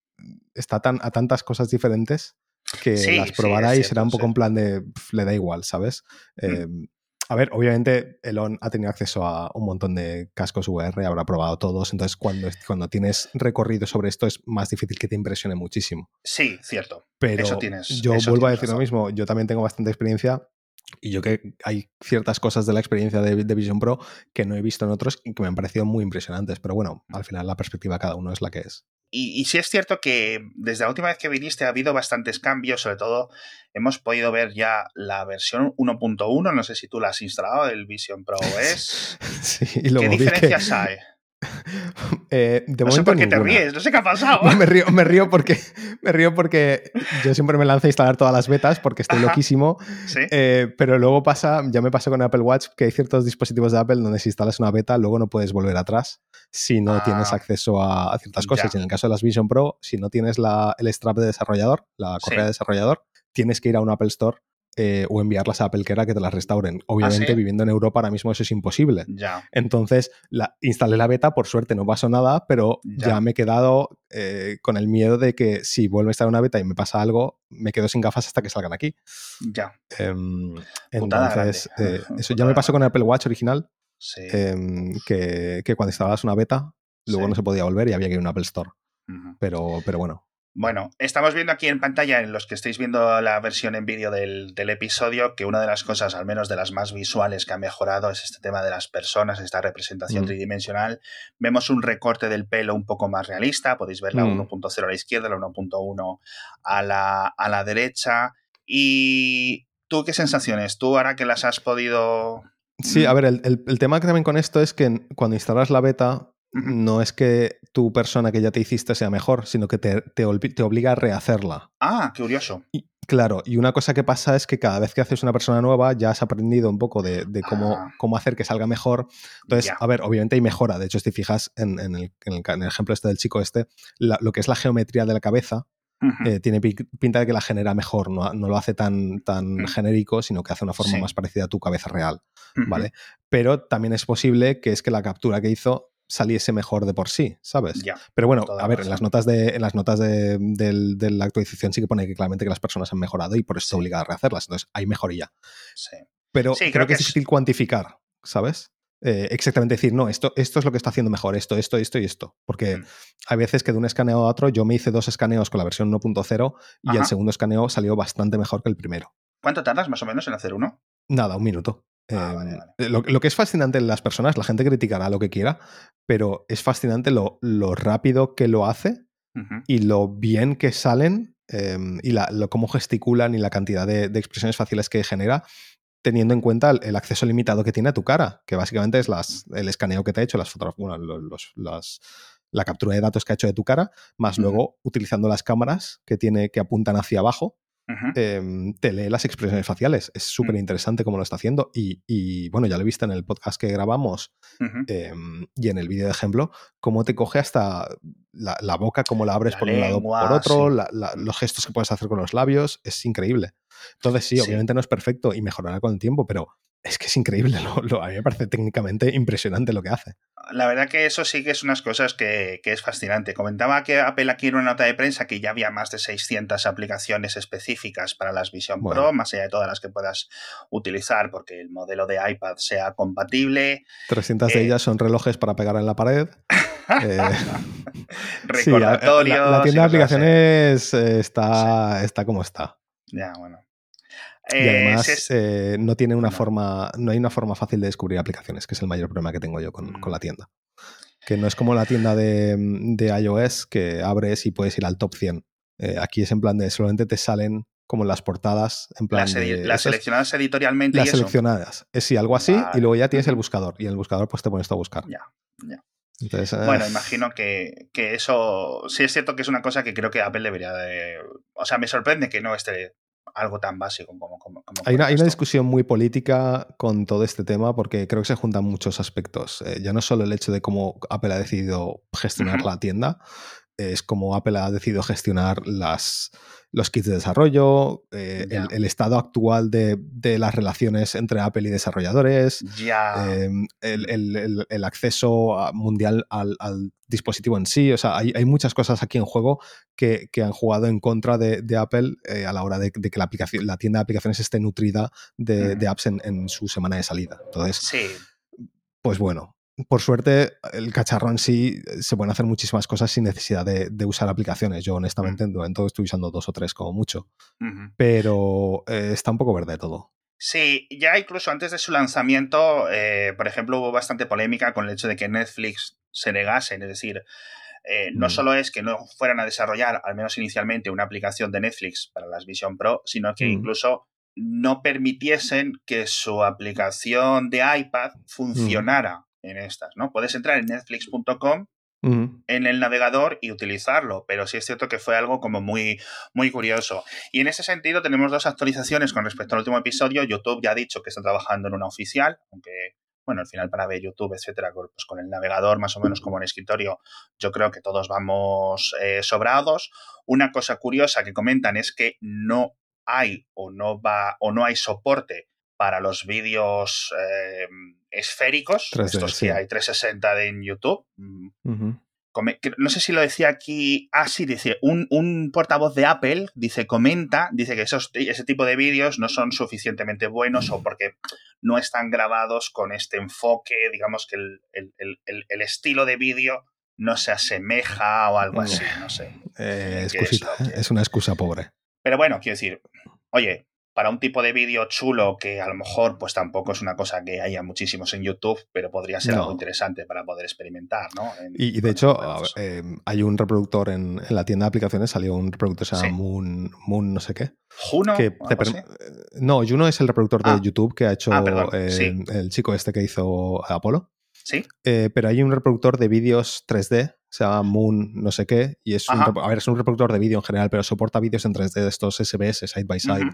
está tan, a tantas cosas diferentes que las probará y será un poco en plan de le da igual, ¿sabes? Mm. Em, a ver, obviamente Elon ha tenido acceso a un montón de cascos VR, habrá probado todos, entonces cuando, cuando tienes recorrido sobre esto es más difícil que te impresione muchísimo. Sí, cierto. Pero eso tienes, yo vuelvo a decir lo mismo, yo también tengo bastante experiencia y yo que hay ciertas cosas de la experiencia de, de, Vision Pro que no he visto en otros y que me han parecido muy impresionantes, pero bueno, al final la perspectiva de cada uno es la que es. Y, sí es cierto que desde la última vez que viniste ha habido bastantes cambios, sobre todo hemos podido ver ya la versión 1.1, no sé si tú la has instalado, el Vision Pro S. sí, y ¿Qué diferencias hay? Eh, no sé por qué te ríes, no sé qué ha pasado. me, río, me, río porque, me río porque yo siempre me lanzo a instalar todas las betas porque estoy loquísimo. Eh, pero luego pasa, ya me pasó con Apple Watch, que hay ciertos dispositivos de Apple donde si instalas una beta, luego no puedes volver atrás si no tienes ah, acceso a, ciertas cosas. Y en el caso de las Vision Pro, si no tienes la, el strap de desarrollador, la correa de desarrollador, tienes que ir a un Apple Store eh, o enviarlas a Apple que te las restauren. Obviamente, ¿Ah, viviendo en Europa ahora mismo eso es imposible. Ya. Entonces, la, instalé la beta, por suerte no pasó nada, pero ya, me he quedado eh, con el miedo de que si vuelve a estar una beta y me pasa algo, me quedo sin gafas hasta que salgan aquí. Ya. Em, entonces, eh, eso ya me pasó con el Apple Watch original. Em, que, cuando instalabas una beta, luego no se podía volver y había que ir a un Apple Store. pero, pero bueno, bueno, estamos viendo aquí en pantalla, en los que estáis viendo la versión en vídeo del, episodio, que una de las cosas, al menos de las más visuales que ha mejorado, es este tema de las personas, esta representación mm. tridimensional. Vemos un recorte del pelo un poco más realista, podéis ver la 1.0 mm. a la izquierda, la 1.1 a la, a la derecha. ¿Y tú qué sensaciones? ¿Tú ahora que las has podido Sí, a ver, el, el, tema que también con esto es que cuando instalas la beta, no es que tu persona que ya te hiciste sea mejor, sino que te, te, obliga a rehacerla. Ah, qué curioso. Y, claro, y una cosa que pasa es que cada vez que haces una persona nueva ya has aprendido un poco de, cómo, ah. cómo, hacer que salga mejor. Entonces, a ver, obviamente hay mejora. De hecho, si te fijas en, el, ejemplo este del chico este, lo que es la geometría de la cabeza, eh, tiene pinta de que la genera mejor, no, lo hace tan, tan mm. genérico, sino que hace una forma más parecida a tu cabeza real, ¿vale? Pero también es posible que es que la captura que hizo saliese mejor de por sí, ¿sabes? Pero bueno, a ver, en las notas de, en las notas de, la actualización sí que pone que claramente que las personas han mejorado y por eso está obligada a rehacerlas. Entonces hay mejoría. Sí. Pero creo, que, es difícil cuantificar, ¿sabes? Eh, exactamente decir, no, esto, esto es lo que está haciendo mejor, esto, esto, esto y esto. Porque mm. hay veces que de un escaneo a otro, yo me hice dos escaneos con la versión 1.0 y el segundo escaneo salió bastante mejor que el primero. ¿Cuánto tardas más o menos en hacer uno? Nada, un minuto. Ah, em, eh, lo, que es fascinante en las personas, la gente criticará lo que quiera, pero es fascinante lo, rápido que lo hace y lo bien que salen em, y lo, cómo gesticulan y la cantidad de, expresiones fáciles que genera teniendo en cuenta el, acceso limitado que tiene a tu cara, que básicamente es las, el escaneo que te ha hecho, las fotografías, la captura de datos que ha hecho de tu cara, más luego utilizando las cámaras que tiene que apuntan hacia abajo Em, te lee las expresiones faciales. Es súper mm. interesante cómo lo está haciendo. Y, bueno, ya lo he visto en el podcast que grabamos em, y en el vídeo de ejemplo, cómo te coge hasta la, boca, cómo la abres por un lado por otro, los gestos que puedes hacer con los labios. Es increíble. Entonces, sí, obviamente no es perfecto y mejorará con el tiempo, pero es que es increíble, a mí me parece técnicamente impresionante lo que hace. La verdad que eso sí que es unas cosas que, es fascinante. Comentaba que Apple aquí en una nota de prensa que ya había más de 600 aplicaciones específicas para las Vision Pro, más allá de todas las que puedas utilizar porque el modelo de iPad sea compatible. 300 de eh, ellas son relojes para pegar en la pared. eh, Recordatorios. la, tienda de aplicaciones está, está como está. Ya, bueno. Y además eh, no tiene una forma, no hay una forma fácil de descubrir aplicaciones, que es el mayor problema que tengo yo con, la mm. tienda. Que no es como la tienda de, iOS que abres y puedes ir al top 100. Eh, aquí es en plan de solamente te salen como las portadas, en plan las, de, las seleccionadas editorialmente. Las seleccionadas. Es sí, algo así, y luego ya tienes el buscador. Y en el buscador pues te pones a buscar. Ya, ya. Eh, bueno, imagino que, que, eso sí es cierto que es una cosa que creo que Apple debería de... O sea, me sorprende que no esté algo tan básico como... hay, una, discusión muy política con todo este tema porque creo que se juntan muchos aspectos. Eh, ya no solo el hecho de cómo Apple ha decidido gestionar la tienda, es como Apple ha decidido gestionar las, los kits de desarrollo, eh, el, estado actual de, las relaciones entre Apple y desarrolladores, em, el, acceso mundial al, dispositivo en sí. O sea, hay, muchas cosas aquí en juego que, han jugado en contra de, Apple eh, a la hora de, que la, aplicación, la tienda de aplicaciones esté nutrida de, apps en, en, su semana de salida. Entonces, sí. pues bueno, por suerte, el cacharro en sí eh, se pueden hacer muchísimas cosas sin necesidad de, usar aplicaciones. Yo, honestamente, en momento estoy usando dos o tres como mucho. Pero eh, está un poco verde todo. Sí, ya incluso antes de su lanzamiento, eh, por ejemplo, hubo bastante polémica con el hecho de que Netflix se negase. Es decir, no mm. solo es que no fueran a desarrollar, al menos inicialmente, una aplicación de Netflix para las Vision Pro, sino que mm. incluso no permitiesen que su aplicación de iPad mm. funcionara en estas, ¿no? Puedes entrar en netflix.com en el navegador y utilizarlo, pero sí es cierto que fue algo como muy, muy curioso. Y en ese sentido tenemos dos actualizaciones con respecto al último episodio. YouTube ya ha dicho que está trabajando en una oficial, aunque bueno, al final para ver YouTube, etcétera, pues con el navegador más o menos como en escritorio, yo creo que todos vamos eh, sobrados. Una cosa curiosa que comentan es que no hay o no va o no hay soporte para los vídeos eh, esféricos, estos que hay 360 de en YouTube. Mm, no sé si lo decía aquí. Ah, sí, dice, un, portavoz de Apple dice, comenta, dice que esos, ese tipo de vídeos no son suficientemente buenos o porque no están grabados con este enfoque, digamos que el, estilo de vídeo no se asemeja o algo así, no sé. Eh, es una excusa pobre. Pero bueno, quiero decir, oye, para un tipo de vídeo chulo que a lo mejor pues tampoco es una cosa que haya muchísimos en YouTube, pero podría ser algo interesante para poder experimentar, ¿no? y, de hecho em, hay un reproductor en, la tienda de aplicaciones, salió un reproductor que se llama Moon, Moon no sé qué. ¿Juno? Que no, Juno es el reproductor de ah. YouTube que ha hecho ah, em, el chico este que hizo Apolo. Sí. Eh, pero hay un reproductor de vídeos 3D se llama Moon no sé qué, y es un, a ver, es un reproductor de vídeo en general, pero soporta vídeos en 3D de estos SBS, side by side,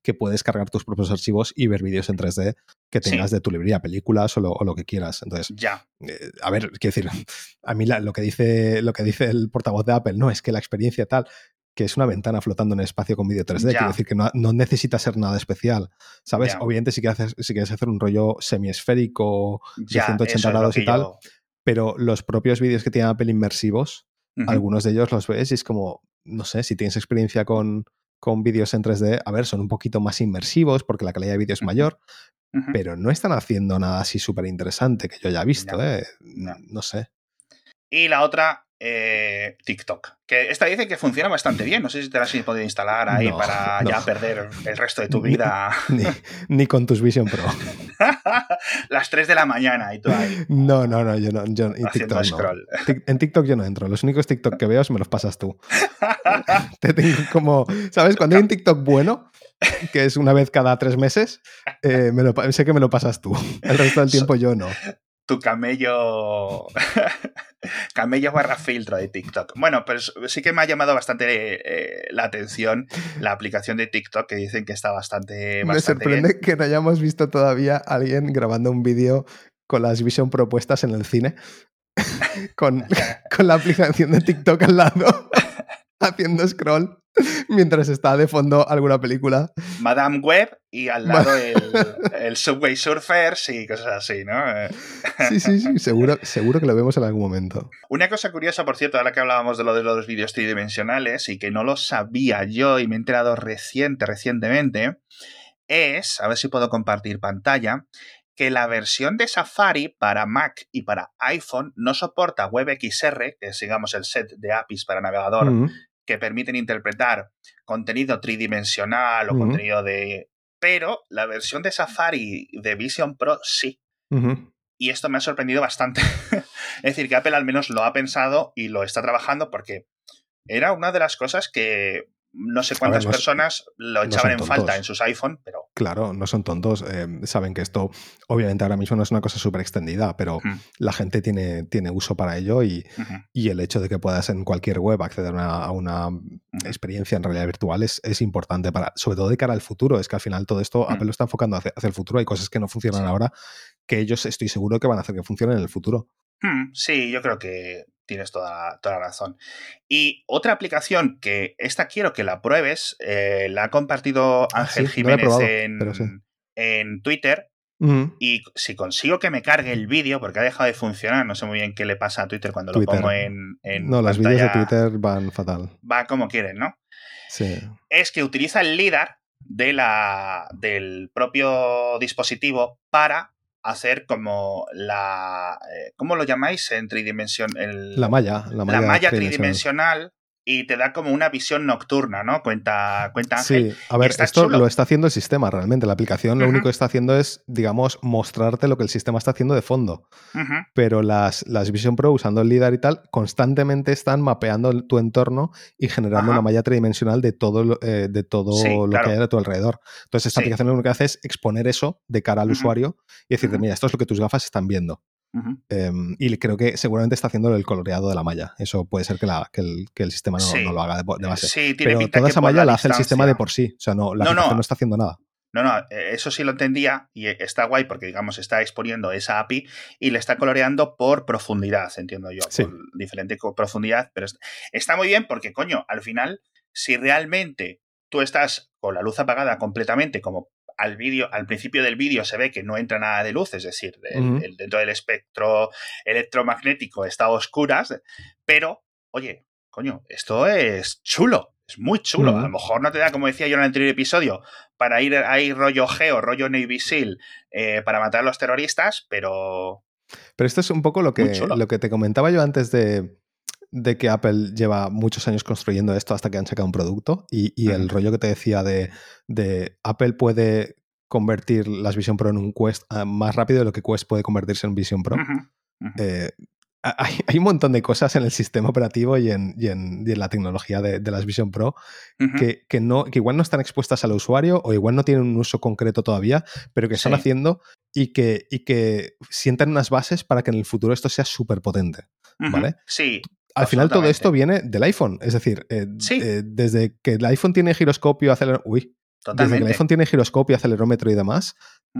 que puedes cargar tus propios archivos y ver vídeos en 3D que tengas de tu librería, películas o lo, que quieras. Entonces, ya. Eh, a ver, quiero decir, a mí lo, que dice, lo que dice el portavoz de Apple, no, es que la experiencia tal, que es una ventana flotando en el espacio con vídeo 3D. Quiero decir que no, necesita ser nada especial. ¿Sabes? Obviamente, si quieres, si quieres hacer un rollo semiesférico de 180 grados y tal, pero los propios vídeos que tienen Apple inmersivos, algunos de ellos los ves y es como, no sé, si tienes experiencia con, con vídeos en 3D, a ver, son un poquito más inmersivos porque la calidad de vídeo es mayor, pero no están haciendo nada así súper interesante que yo haya visto, ¿eh? no sé. Y la otra eh, TikTok. Que esta dice que funciona bastante bien. No sé si te la has podido instalar ahí para ya perder el resto de tu vida. Ni, con tus Vision Pro. Las 3 de la mañana y tú ahí. No, no, no. Yo no. Yo, en, TikTok en TikTok yo no entro. Los únicos TikTok que veo me los pasas tú. Te tengo como. ¿Sabes? Cuando hay un TikTok bueno, que es una vez cada tres meses, eh, sé que me lo pasas tú. El resto del tiempo yo no tu camello. camello barra filtro de TikTok. Bueno, pues sí que me ha llamado bastante eh, la atención la aplicación de TikTok que dicen que está bastante. me sorprende que no hayamos visto todavía a alguien grabando un vídeo con las Vision propuestas en el cine. con, con la aplicación de TikTok al lado, haciendo scroll. mientras está de fondo alguna película. Madame Web y al lado el, Subway Surfers y cosas así, ¿no? sí, sí, sí, seguro, seguro que lo vemos en algún momento. Una cosa curiosa, por cierto, ahora que hablábamos de lo de los vídeos tridimensionales y que no lo sabía yo y me he enterado reciente, recientemente, es, a ver si puedo compartir pantalla, que la versión de Safari para Mac y para iPhone no soporta WebXR, que es digamos el set de APIs para navegador mm que permiten interpretar contenido tridimensional o contenido de... Pero la versión de Safari de Vision Pro sí. Y esto me ha sorprendido bastante. es decir, que Apple al menos lo ha pensado y lo está trabajando porque era una de las cosas que no sé cuántas personas lo echaban en falta en sus iPhone, pero... Claro, no son tontos. Eh, saben que esto, obviamente, ahora mismo no es una cosa súper extendida, pero la gente tiene, tiene uso para ello y, el hecho de que puedas en cualquier web acceder a una experiencia en realidad virtual es, importante, para, sobre todo de cara al futuro. Es que al final todo esto Apple lo está enfocando hacia, el futuro. Hay cosas que no funcionan ahora que ellos estoy seguro que van a hacer que funcionen en el futuro. Sí, yo creo que tienes toda, toda, la razón. Y otra aplicación que esta quiero que la pruebes, eh, la ha compartido ah, Ángel Jiménez en, Twitter. Y si consigo que me cargue el vídeo, porque ha dejado de funcionar, no sé muy bien qué le pasa a Twitter cuando lo pongo en, No, las vídeos de Twitter van fatal. Va como quieren, ¿no? Sí. Es que utiliza el LIDAR de la, del propio dispositivo para hacer como la... Eh, ¿Cómo lo llamáis en tridimensión? la malla. La malla, tridimensional y te da como una visión nocturna, ¿no? Cuenta, cuenta Sí, a ver, esto lo está haciendo el sistema realmente. La aplicación lo único que está haciendo es, digamos, mostrarte lo que el sistema está haciendo de fondo. Pero las, las Vision Pro usando el LIDAR y tal, constantemente están mapeando tu entorno y generando una malla tridimensional de todo, eh, de todo lo que hay a tu alrededor. Entonces, esta aplicación lo único que hace es exponer eso de cara al usuario y decirte, mira, esto es lo que tus gafas están viendo. Em, y creo que seguramente está haciendo el coloreado de la malla. Eso puede ser que, la, que, el, sistema no, lo haga de, base. Pero toda esa malla la hace el sistema de por sí. O sea, no, la no, no. está haciendo nada. No, no, e, eso sí lo entendía y está guay porque, digamos, está exponiendo esa API y le está coloreando por profundidad, entiendo yo, por diferente profundidad, pero está muy bien porque, coño, al final, si realmente tú estás con la luz apagada completamente, como al vídeo, al principio del vídeo se ve que no entra nada de luz, es decir, dentro del espectro electromagnético está a oscuras, pero, oye, coño, esto es chulo, es muy chulo. A lo mejor no te da, como decía yo en el anterior episodio, para ir ahí rollo Geo, rollo Navy SEAL, eh, para matar a los terroristas, pero... Pero esto es un poco lo que, lo que te comentaba yo antes de, de que Apple lleva muchos años construyendo esto hasta que han sacado un producto y, el rollo que te decía de, Apple puede convertir las Vision Pro en un Quest ah, más rápido de lo que Quest puede convertirse en Vision Pro. Eh, hay, un montón de cosas en el sistema operativo y en, la tecnología de, las Vision Pro que, no, que igual no están expuestas al usuario o igual no tienen un uso concreto todavía, pero que están haciendo y que, y que sientan unas bases para que en el futuro esto sea súper potente. ¿Vale? Sí al final todo esto viene del iPhone. Es decir, eh, eh, desde que el iPhone tiene giroscopio, acelerómetro. Desde que el iPhone tiene giroscopio, acelerómetro y demás,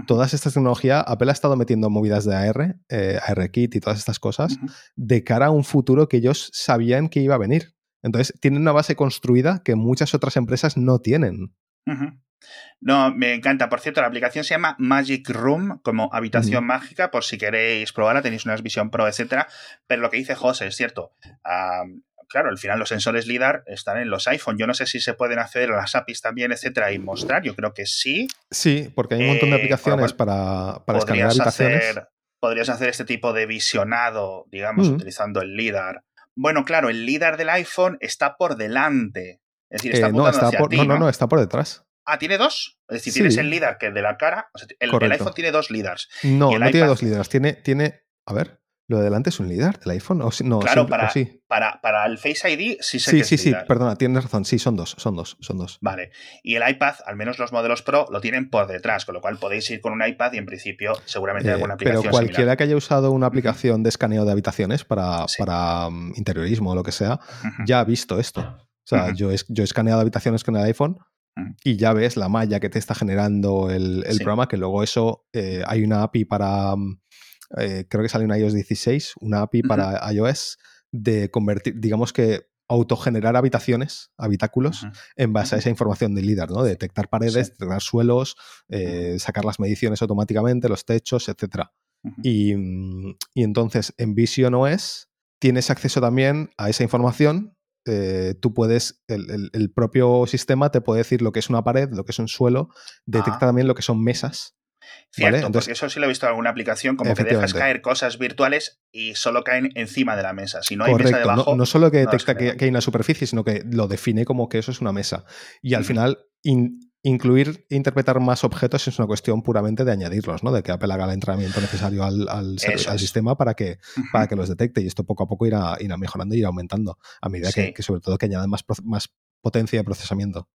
todas estas tecnologías, Apple ha estado metiendo movidas de AR, eh, ARKit y todas estas cosas, de cara a un futuro que ellos sabían que iba a venir. Entonces, tienen una base construida que muchas otras empresas no tienen. No, me encanta. Por cierto, la aplicación se llama Magic Room, como habitación mágica, por si queréis probarla, tenéis una visión pro, etcétera. Pero lo que dice José es cierto. claro, al final los sensores LIDAR están en los iPhone. Yo no sé si se pueden acceder a las APIs también, etcétera, y mostrar. Yo creo que sí. Sí, porque hay un montón de eh, aplicaciones para, para escanear habitaciones. Hacer, podrías hacer este tipo de visionado, digamos, utilizando el LIDAR. Bueno, claro, el LIDAR del iPhone está por delante. Es decir, está eh, no, está por, no, no, no, está por detrás. Ah, ¿tiene dos? Es decir, tienes el LIDAR que de la cara. el, iPhone tiene dos LIDARs. No, no tiene dos LIDARs. Tiene, tiene. A ver. ¿Lo de delante es un LIDAR del iPhone? ¿O no, claro, para, para, para, el Face ID sí sé sí, que Sí, sí, sí, perdona, tienes razón. Sí, son dos, son dos, son dos. Vale. Y el iPad, al menos los modelos Pro, lo tienen por detrás, con lo cual podéis ir con un iPad y en principio seguramente hay eh, alguna aplicación. Pero cualquiera que haya usado una aplicación de escaneo de habitaciones para, para mm, interiorismo o lo que sea, ya ha visto esto. O sea, yo, he, yo he escaneado habitaciones con el iPhone. Y ya ves la malla que te está generando el, programa, que luego eso eh, hay una API para, mm, eh, creo que sale en iOS 16, una API para iOS de convertir, digamos que autogenerar habitaciones, habitáculos, en base a esa información del líder, ¿no? Detectar paredes, detectar suelos, eh, sacar las mediciones automáticamente, los techos, etc. y, mm, y, entonces en Vision OS tienes acceso también a esa información eh, tú puedes, el, propio sistema te puede decir lo que es una pared, lo que es un suelo, detecta ah. también lo que son mesas. Cierto, porque eso sí lo he visto en alguna aplicación, como que dejas caer cosas virtuales y solo caen encima de la mesa. Si no hay mesa debajo. No, solo que detecta que, hay una superficie, sino que lo define como que eso es una mesa. Y al final incluir e interpretar más objetos es una cuestión puramente de añadirlos, ¿no? De que Apple haga el entrenamiento necesario al, sistema para que, para que los detecte. Y esto poco a poco irá, irá mejorando y irá aumentando. A medida que, sobre todo que añadan más, más potencia de procesamiento.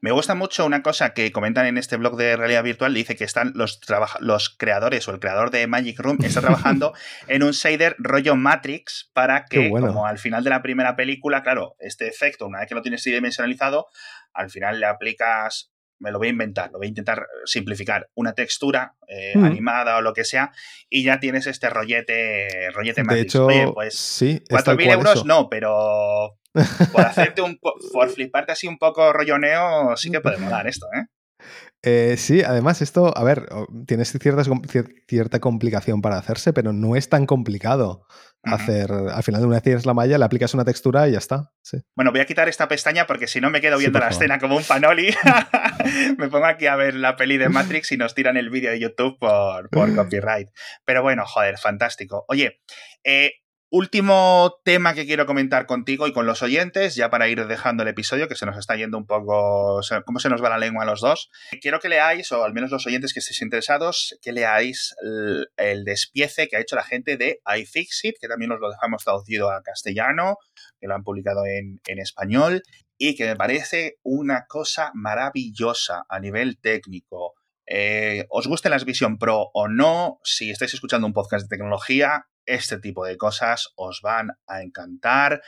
Me gusta mucho una cosa que comentan en este blog de realidad virtual, dice que están los, los creadores o el creador de Magic Room está trabajando en un shader rollo Matrix para que, como al final de la primera película, claro, este efecto, una vez que lo tienes tridimensionalizado, al final le aplicas me lo voy a inventar, lo voy a intentar simplificar, una textura eh, mm. animada o lo que sea, y ya tienes este rollete, rollete De hecho, pues sí, 4.000 euros no, pero por hacerte un por fliparte así un poco rolloneo, sí que podemos dar esto, ¿eh? ¿Eh? sí, además esto, a ver, tienes cierta, cierta complicación para hacerse, pero no es tan complicado hacer, al final de una vez tienes la malla, le aplicas una textura y ya está. Bueno, voy a quitar esta pestaña porque si no me quedo viendo la escena como un panoli. me pongo aquí a ver la peli de Matrix y nos tiran el vídeo de YouTube por, por copyright. Pero bueno, joder, fantástico. Oye, eh, Último tema que quiero comentar contigo y con los oyentes, ya para ir dejando el episodio, que se nos está yendo un poco, cómo se nos va la lengua a los dos. Quiero que leáis, o al menos los oyentes que estéis interesados, que leáis el, despiece que ha hecho la gente de iFixit, que también os lo dejamos traducido a castellano, que lo han publicado en, español, y que me parece una cosa maravillosa a nivel técnico. Eh, os guste las Vision Pro o no, si estáis escuchando un podcast de tecnología, este tipo de cosas os van a encantar,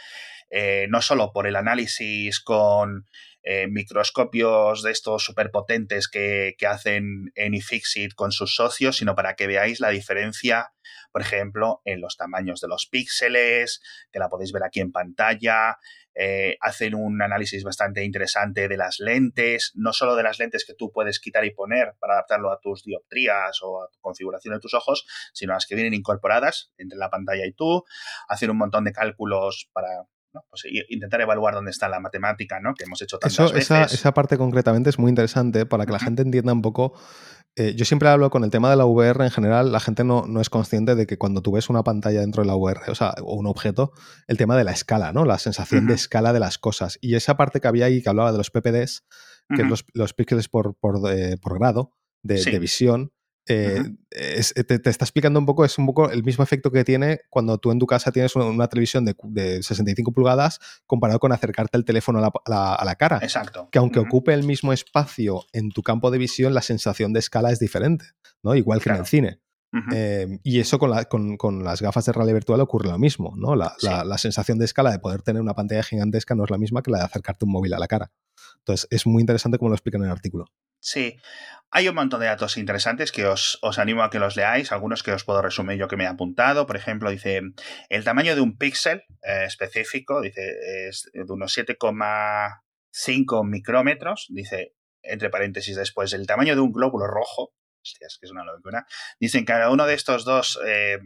eh, no solo por el análisis con eh, microscopios de estos superpotentes que, que hacen iFixit con sus socios, sino para que veáis la diferencia, por ejemplo, en los tamaños de los píxeles, que la podéis ver aquí en pantalla, eh, hacen un análisis bastante interesante de las lentes, no solo de las lentes que tú puedes quitar y poner para adaptarlo a tus dioptrías o a tu configuración de tus ojos, sino las que vienen incorporadas entre la pantalla y tú, hacen un montón de cálculos para pues intentar evaluar dónde está la matemática, ¿no? Que hemos hecho tantas veces. Esa, esa, parte concretamente es muy interesante para que la gente entienda un poco. Eh, yo siempre hablo con el tema de la VR en general, la gente no, no, es consciente de que cuando tú ves una pantalla dentro de la VR, o sea, o un objeto, el tema de la escala, ¿no? La sensación de escala de las cosas. Y esa parte que había ahí que hablaba de los PPDs, que es los, los píxeles por, por, eh, por grado de, de visión, eh, eh, te, está explicando un poco, es un poco el mismo efecto que tiene cuando tú en tu casa tienes una, televisión de, 65 pulgadas comparado con acercarte el teléfono a la, cara. Exacto. Que aunque ocupe el mismo espacio en tu campo de visión, la sensación de escala es diferente, ¿no? Igual que en el cine. Eh, y eso con, las gafas de realidad virtual ocurre lo mismo, ¿no? La, la, sensación de escala de poder tener una pantalla gigantesca no es la misma que la de acercarte un móvil a la cara. Entonces, es muy interesante como lo explican en el artículo. Sí, hay un montón de datos interesantes que os, animo a que los leáis, algunos que os puedo resumir yo que me he apuntado. Por ejemplo, dice el tamaño de un píxel eh, específico, dice es de unos 7,5 micrómetros, dice entre paréntesis después el tamaño de un glóbulo rojo. Hostias, que es una locura. Dicen cada uno de estos dos, eh,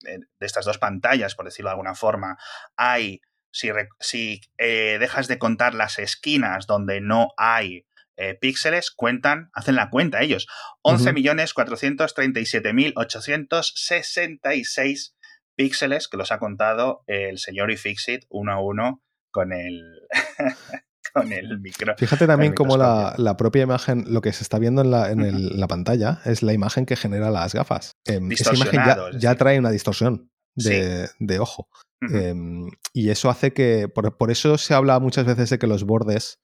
de estas dos pantallas, por decirlo de alguna forma, hay, si, si eh, dejas de contar las esquinas donde no hay eh, píxeles cuentan, hacen la cuenta ellos. 11.437.866 píxeles que los ha contado el señor Ifixit uno a uno con el, con el micro. Fíjate también cómo la, propia imagen, lo que se está viendo en la, en la, pantalla es la imagen que genera las gafas. Em, esa imagen ya, trae una distorsión de, ojo. Em, y eso hace que, por, por, eso se habla muchas veces de que los bordes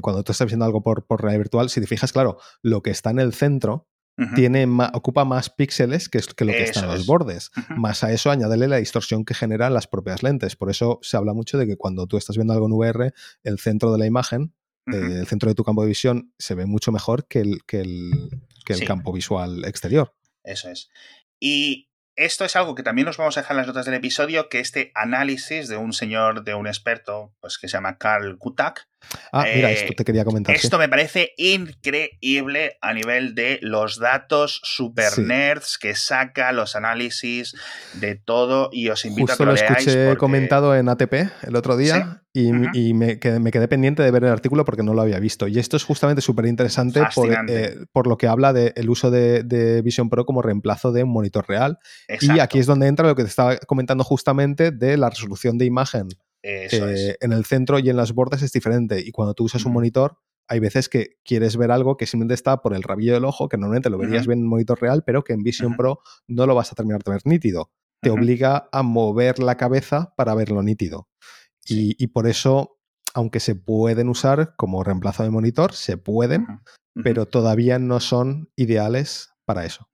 cuando tú estás viendo algo por, por realidad virtual, si te fijas, claro, lo que está en el centro tiene ocupa más píxeles que, que lo que está en los bordes. Más a eso añádele la distorsión que generan las propias lentes. Por eso se habla mucho de que cuando tú estás viendo algo en VR, el centro de la imagen, eh, el centro de tu campo de visión, se ve mucho mejor que el, que el, que el campo visual exterior. Eso es. Y esto es algo que también nos vamos a dejar en las notas del episodio, que este análisis de un señor, de un experto, pues que se llama Carl Kutak. Ah, mira, esto te quería comentar. Esto me parece increíble a nivel de los datos super nerds que saca, los análisis de todo, y os invito a que lo, lo escuché comentado en ATP el otro día y, me, quedé, pendiente de ver el artículo porque no lo había visto. Y esto es justamente súper interesante eh, por, lo que habla del uso de, Vision Pro como reemplazo de un monitor real. Y aquí es donde entra lo que te estaba comentando justamente de la resolución de imagen. Eh, en el centro y en las bordes es diferente. Y cuando tú usas un monitor, hay veces que quieres ver algo que simplemente está por el rabillo del ojo, que normalmente lo verías bien en un monitor real, pero que en Vision Pro no lo vas a terminar de ver nítido. Te obliga a mover la cabeza para verlo nítido. Y, por eso, aunque se pueden usar como reemplazo de monitor, se pueden, pero todavía no son ideales para eso.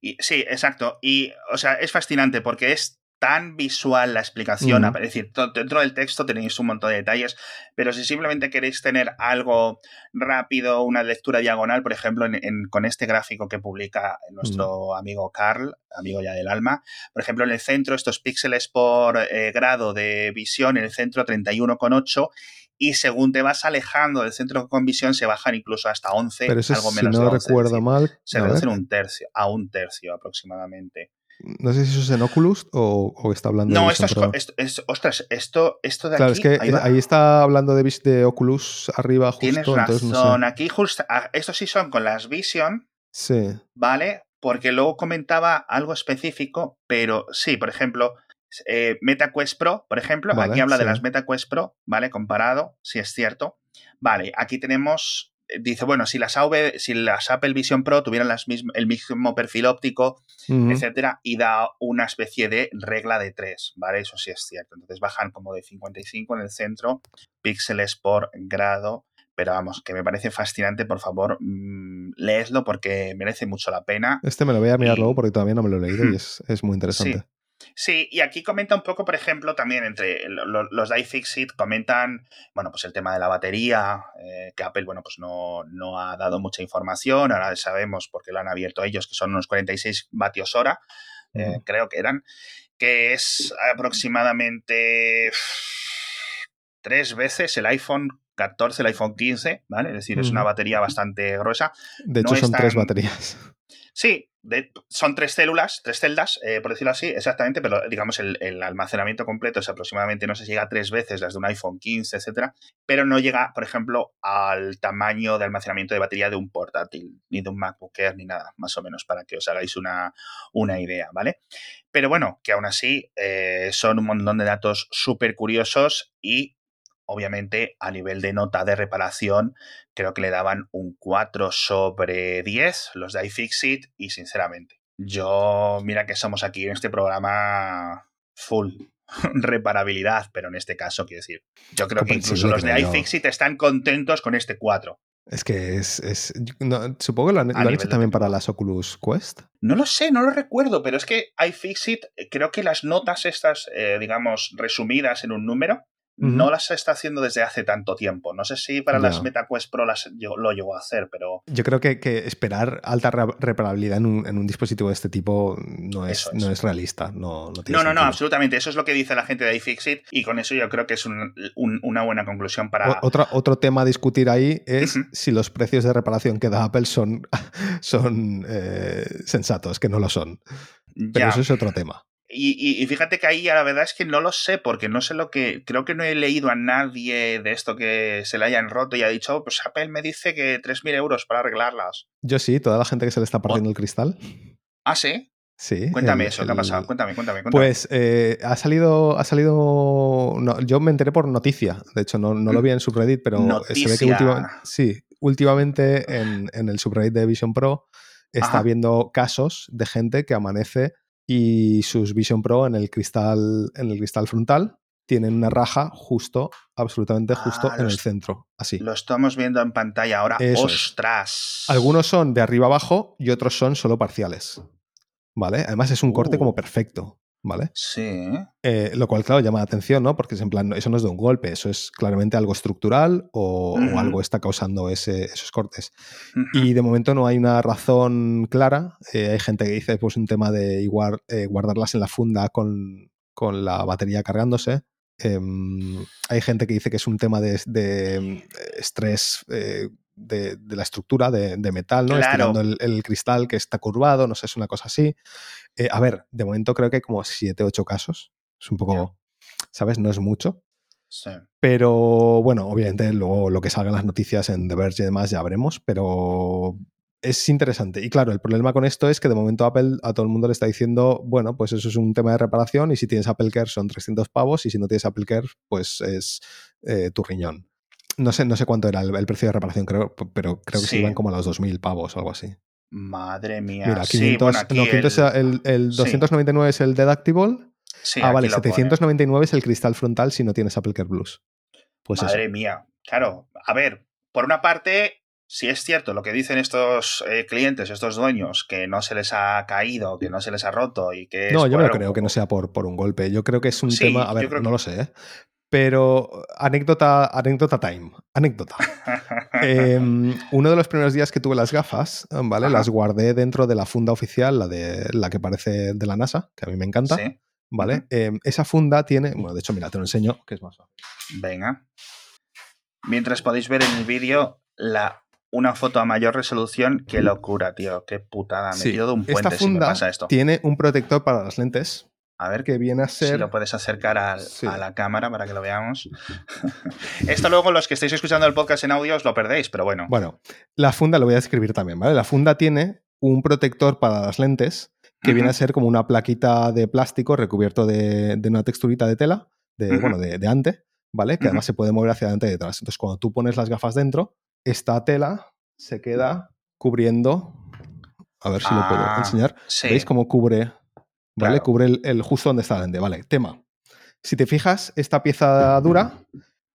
y, sí, exacto. Y, o sea, es fascinante porque es tan visual la explicación. Es decir, dentro del texto tenéis un montón de detalles, pero si simplemente queréis tener algo rápido, una lectura diagonal, por ejemplo, con este gráfico que publica nuestro amigo Carl, amigo ya del alma, por ejemplo, en el centro, estos píxeles por eh, grado de visión, en el centro 31,8 y según te vas alejando del centro con visión se bajan incluso hasta 11, Pero algo menos si no recuerdo mal, se reducen un tercio, a un tercio aproximadamente. No sé si eso es en Oculus o, está hablando no, de esto es, ostras, esto, esto de claro, es que ahí, está hablando de, de, Oculus arriba justo. Tienes razón, aquí justo, ah, estos sí son con las Vision. Sí. ¿Vale? Porque luego comentaba algo específico, pero sí, por ejemplo, eh, MetaQuest Pro, por ejemplo, aquí habla de las MetaQuest Pro, ¿vale? Comparado, si es cierto. Vale, aquí tenemos dice, bueno, si las, si las Apple Vision Pro tuvieran las el mismo perfil óptico, etcétera, y da una especie de regla de 3, ¿vale? Eso sí es cierto. Entonces bajan como de 55 en el centro, píxeles por grado. Pero vamos, que me parece fascinante, por favor, mmm, porque merece mucho la pena. Este me lo voy a mirar luego porque todavía no me lo he leído y es, es muy interesante. Sí, y aquí comenta un poco, por ejemplo, también entre los de iFixit comentan, bueno, pues el tema de la batería, eh, que Apple, bueno, pues no, no, ha dado mucha información, ahora sabemos porque lo han abierto ellos, que son unos 46 vatios hora, eh, creo que eran, que es aproximadamente tres veces el iPhone 14, el iPhone 15, ¿vale? Es decir, es una batería bastante gruesa. De hecho, son tres baterías. Sí, son tres células, tres celdas, eh, por decirlo así, exactamente, pero digamos el, almacenamiento completo es aproximadamente, no sé, llega tres veces las de un iPhone 15, etcétera, pero no llega, por ejemplo, al tamaño de almacenamiento de batería de un portátil, ni de un MacBook Air, ni nada, más o menos, para que os hagáis una, una idea, ¿vale? Pero bueno, que aún así eh, son un montón de datos súper curiosos y obviamente a nivel de nota de reparación, creo que le daban un 4 sobre 10 los de iFixit y sinceramente, yo, mira que somos aquí en este programa full reparabilidad, pero en este caso, quiero decir, yo creo que incluso los de iFixit están contentos con este 4. Es que es. supongo que lo han, hecho también para las Oculus Quest. No lo sé, no lo recuerdo, pero es que iFixit, creo que las notas estas, eh, digamos, resumidas en un número, no las está haciendo desde hace tanto tiempo. No sé si para las MetaQuest Pro las, lo llegó a hacer, pero... Yo creo que, esperar alta reparabilidad en un, dispositivo de este tipo no es, no es realista. No, no, no, no, absolutamente. Eso es lo que dice la gente de iFixit y con eso yo creo que es una buena conclusión para... otro, otro tema a discutir ahí es si los precios de reparación que da Apple son, son eh, sensatos, que no lo son. Pero eso es otro tema. Y, fíjate que ahí la verdad es que no lo sé, porque no sé lo que. Creo que no he leído a nadie de esto que se le hayan roto y ha dicho, oh, pues Apple me dice que 3.000 euros para arreglarlas. Yo sí, toda la gente que se le está partiendo el cristal. Ah, sí. Sí. Cuéntame eso, ¿qué ha pasado? Cuéntame, cuéntame, Pues eh, ha salido. Ha salido yo me enteré por noticia. De hecho, no, lo vi en subreddit, pero se ve que últimamente. Sí, últimamente en, el subreddit de Vision Pro está habiendo casos de gente que amanece y sus Vision Pro en el cristal, en el cristal frontal tienen una raja justo, absolutamente justo ah, en el centro. Así. Lo estamos viendo en pantalla ahora. ¡Ostras! Algunos son de arriba abajo y otros son solo parciales. ¿Vale? Además es un corte como uh. perfecto. ¿Vale? Sí. Eh, lo cual, claro, llama la atención, ¿no? Porque es en plan, eso no es de un golpe, eso es claramente algo estructural o, algo está causando esos cortes. Y de momento no hay una razón clara. Eh, hay gente que dice, pues, un tema de igual eh, guardarlas en la funda con, la batería cargándose. Em, hay gente que dice que es un tema de, de estrés de, la estructura de, metal, ¿no? Estirando el, cristal que está curvado, no sé, es una cosa así. Eh, a ver, de momento creo que hay como 7, 8 casos. Es un poco, ¿sabes? No es mucho. Sí. Pero bueno, obviamente luego lo que salgan las noticias en The Verge y demás ya veremos, pero es interesante. Y claro, el problema con esto es que de momento Apple a todo el mundo le está diciendo, bueno, pues eso es un tema de reparación y si tienes Apple Care son 300 pavos y si no tienes Apple Care, pues es eh, tu riñón. No sé, no sé cuánto era el, precio de reparación, creo, pero creo que se iban como a los 2.000 pavos o algo así. Madre mía. Mira, 500, el, 299 es el deductible. ah, vale, 799 es el cristal frontal si no tienes Apple Care Plus. Pues Madre mía. Claro, a ver, por una parte, si es cierto lo que dicen estos eh, clientes, estos dueños, que no se les ha caído, que no se les ha roto y que... No, yo no creo que no sea por, por un golpe. Yo creo que es un tema... A ver, no lo sé, ¿eh? Pero anécdota, anécdota time, anécdota. Em, uno de los primeros días que tuve las gafas, ¿vale? Las guardé dentro de la funda oficial, la de la que parece de la NASA, que a mí me encanta. ¿Vale? Em, esa funda tiene. Bueno, de hecho, mira, te lo enseño, que es más fácil. Venga. Mientras podéis ver en el vídeo la, una foto a mayor resolución, qué locura, tío. Qué putada. Me de un puente si me pasa esto. Tiene un protector para las lentes, a ver que viene a ser. Si lo puedes acercar a la cámara para que lo veamos. Esto luego, los que estáis escuchando el podcast en audio, os lo perdéis, pero bueno. Bueno, la funda lo voy a describir también, ¿vale? La funda tiene un protector para las lentes que viene a ser como una plaquita de plástico recubierto de, una texturita de tela, de, bueno, de, ante, ¿vale? Que además se puede mover hacia adelante y detrás. Entonces, cuando tú pones las gafas dentro, esta tela se queda cubriendo. A ver si lo puedo ah, enseñar. ¿Veis cómo cubre ¿vale? Cubre el, justo donde está lente. Vale, tema. Si te fijas, esta pieza dura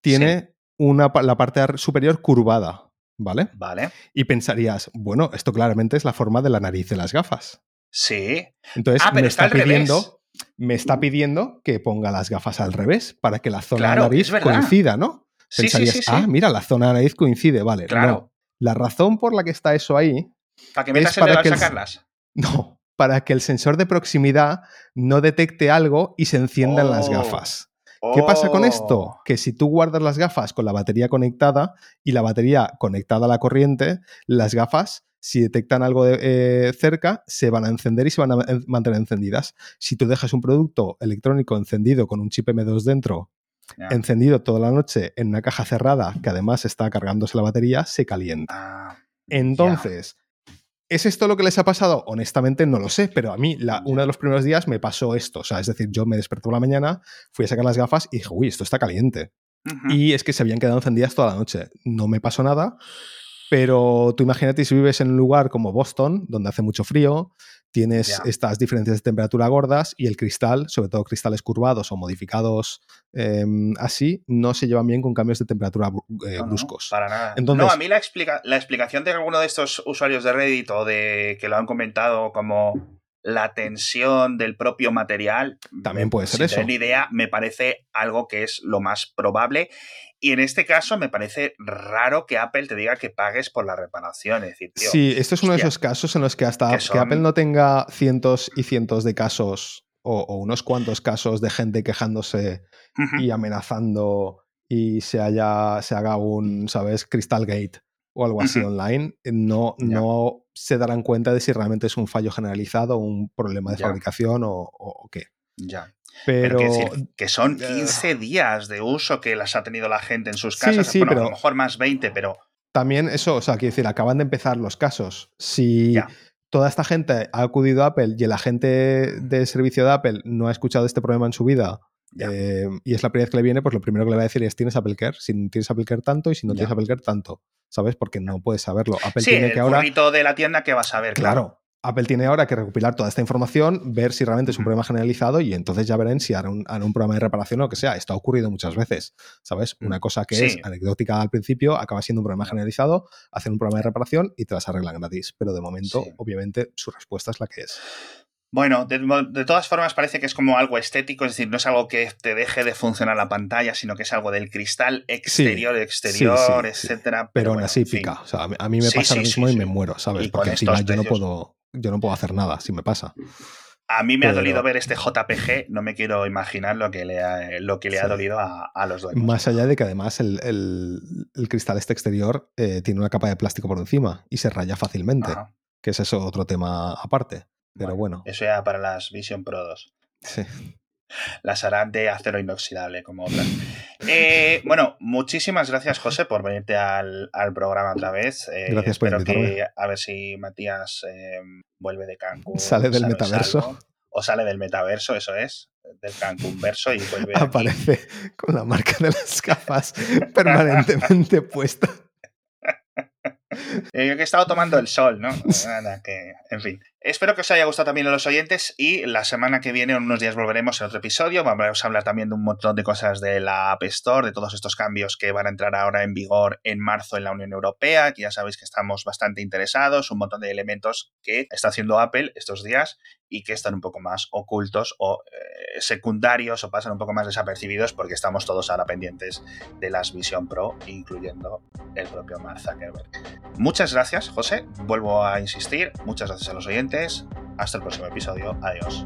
tiene una, la parte superior curvada, ¿vale? Vale. Y pensarías, bueno, esto claramente es la forma de la nariz de las gafas. Sí. Entonces ah, me está, pidiendo, me está pidiendo que ponga las gafas al revés para que la zona de nariz coincida, ¿no? Pensarías, sí, sí, ah, mira, la zona de nariz coincide, vale. Claro. La razón por la que está eso ahí. ¿Para que metas es para que sacarlas? No, para que el sensor de proximidad no detecte algo y se enciendan las oh. gafas. ¿Qué pasa con esto? Oh. Que si tú guardas las gafas con la batería conectada y la batería conectada a la corriente, las gafas, si detectan algo de, eh, cerca, se van a encender y se van a mantener encendidas. Si tú dejas un producto electrónico encendido con un chip M2 dentro, encendido toda la noche en una caja cerrada, que además está cargándose la batería, se calienta. Ah, Entonces, ¿Es esto lo que les ha pasado? Honestamente no lo sé, pero a mí la, uno de los primeros días me pasó esto. O sea, es decir, yo me desperté por la mañana, fui a sacar las gafas y dije, uy, esto está caliente. Y es que se habían quedado encendidas toda la noche. No me pasó nada, pero tú imagínate si vives en un lugar como Boston, donde hace mucho frío, tienes estas diferencias de temperatura gordas y el cristal, sobre todo cristales curvados o modificados em, así, no se llevan bien con cambios de temperatura eh, bruscos. para nada. no, a mí la, explica la explicación de alguno de estos usuarios de Reddit o de que lo han comentado como la tensión del propio material. También puede ser eso. Tener idea, me parece algo que es lo más probable. Y en este caso me parece raro que Apple te diga que pagues por la reparación. Es decir, sí, esto es uno de esos casos en los que hasta que, Apple no tenga cientos y cientos de casos o, unos cuantos casos de gente quejándose y amenazando y se, haya, se haga un, ¿sabes? Crystal Gate o algo así online, no, no se darán cuenta de si realmente es un fallo generalizado, un problema de fabricación o, qué. Ya. Pero, que son 15 días de uso que las ha tenido la gente en sus casas. Sí, pero a lo mejor más 20, pero. También eso, o sea, quiero decir, acaban de empezar los casos. Si toda esta gente ha acudido a Apple y el agente de servicio de Apple no ha escuchado este problema en su vida eh, y es la primera vez que le viene, pues lo primero que le va a decir es tienes Apple Care, si tienes Apple Care tanto y si no tienes Apple Care tanto, ¿sabes? Porque no puedes saberlo. Apple tiene que ahora de la tienda que vas a ver. Claro, Apple tiene ahora que recopilar toda esta información, ver si realmente es un problema generalizado y entonces ya verán si harán un, un, programa de reparación o lo que sea. Esto ha ocurrido muchas veces, ¿sabes? Mm. Una cosa que es anecdótica al principio acaba siendo un problema generalizado, hacen un programa de reparación y te las arreglan gratis. Pero de momento, obviamente, su respuesta es la que es. Bueno, de, todas formas parece que es como algo estético, es decir, no es algo que te deje de funcionar la pantalla, sino que es algo del cristal exterior, exterior, etcétera. Pero, aún así pica. O sea, a mí me pasa lo mismo y me muero, ¿sabes? Porque encima yo no puedo, yo no puedo hacer nada si me pasa. A mí me ha dolido ver este JPG, no me quiero imaginar lo que le ha, lo que le ha dolido a, los dueños. Más allá de que además el, cristal este exterior eh, tiene una capa de plástico por encima y se raya fácilmente, que es eso otro tema aparte. Pero bueno, Eso ya para las Vision Pro 2. Sí. Las harán de acero inoxidable, como otras. Eh, bueno, muchísimas gracias, José, por venirte al, programa otra vez. Eh, gracias por invitarme. a ver si Matías eh, vuelve de Cancún. Sale del metaverso. o sale del metaverso, eso es, del Cancún verso y vuelve. Aparece con la marca de las gafas permanentemente puesta. Yo que he estado tomando el sol, ¿no? Nada, que, en fin. Espero que os haya gustado también a los oyentes y la semana que viene, en unos días, volveremos en otro episodio. Vamos a hablar también de un montón de cosas de la App Store, de todos estos cambios que van a entrar ahora en vigor en marzo en la Unión Europea, ya sabéis que estamos bastante interesados, un montón de elementos que está haciendo Apple estos días y que están un poco más ocultos o eh, secundarios o pasan un poco más desapercibidos porque estamos todos ahora pendientes de las Vision Pro, incluyendo el propio Mark Zuckerberg. Muchas gracias, José. Vuelvo a insistir. Muchas gracias a los hasta el próximo episodio. Adiós.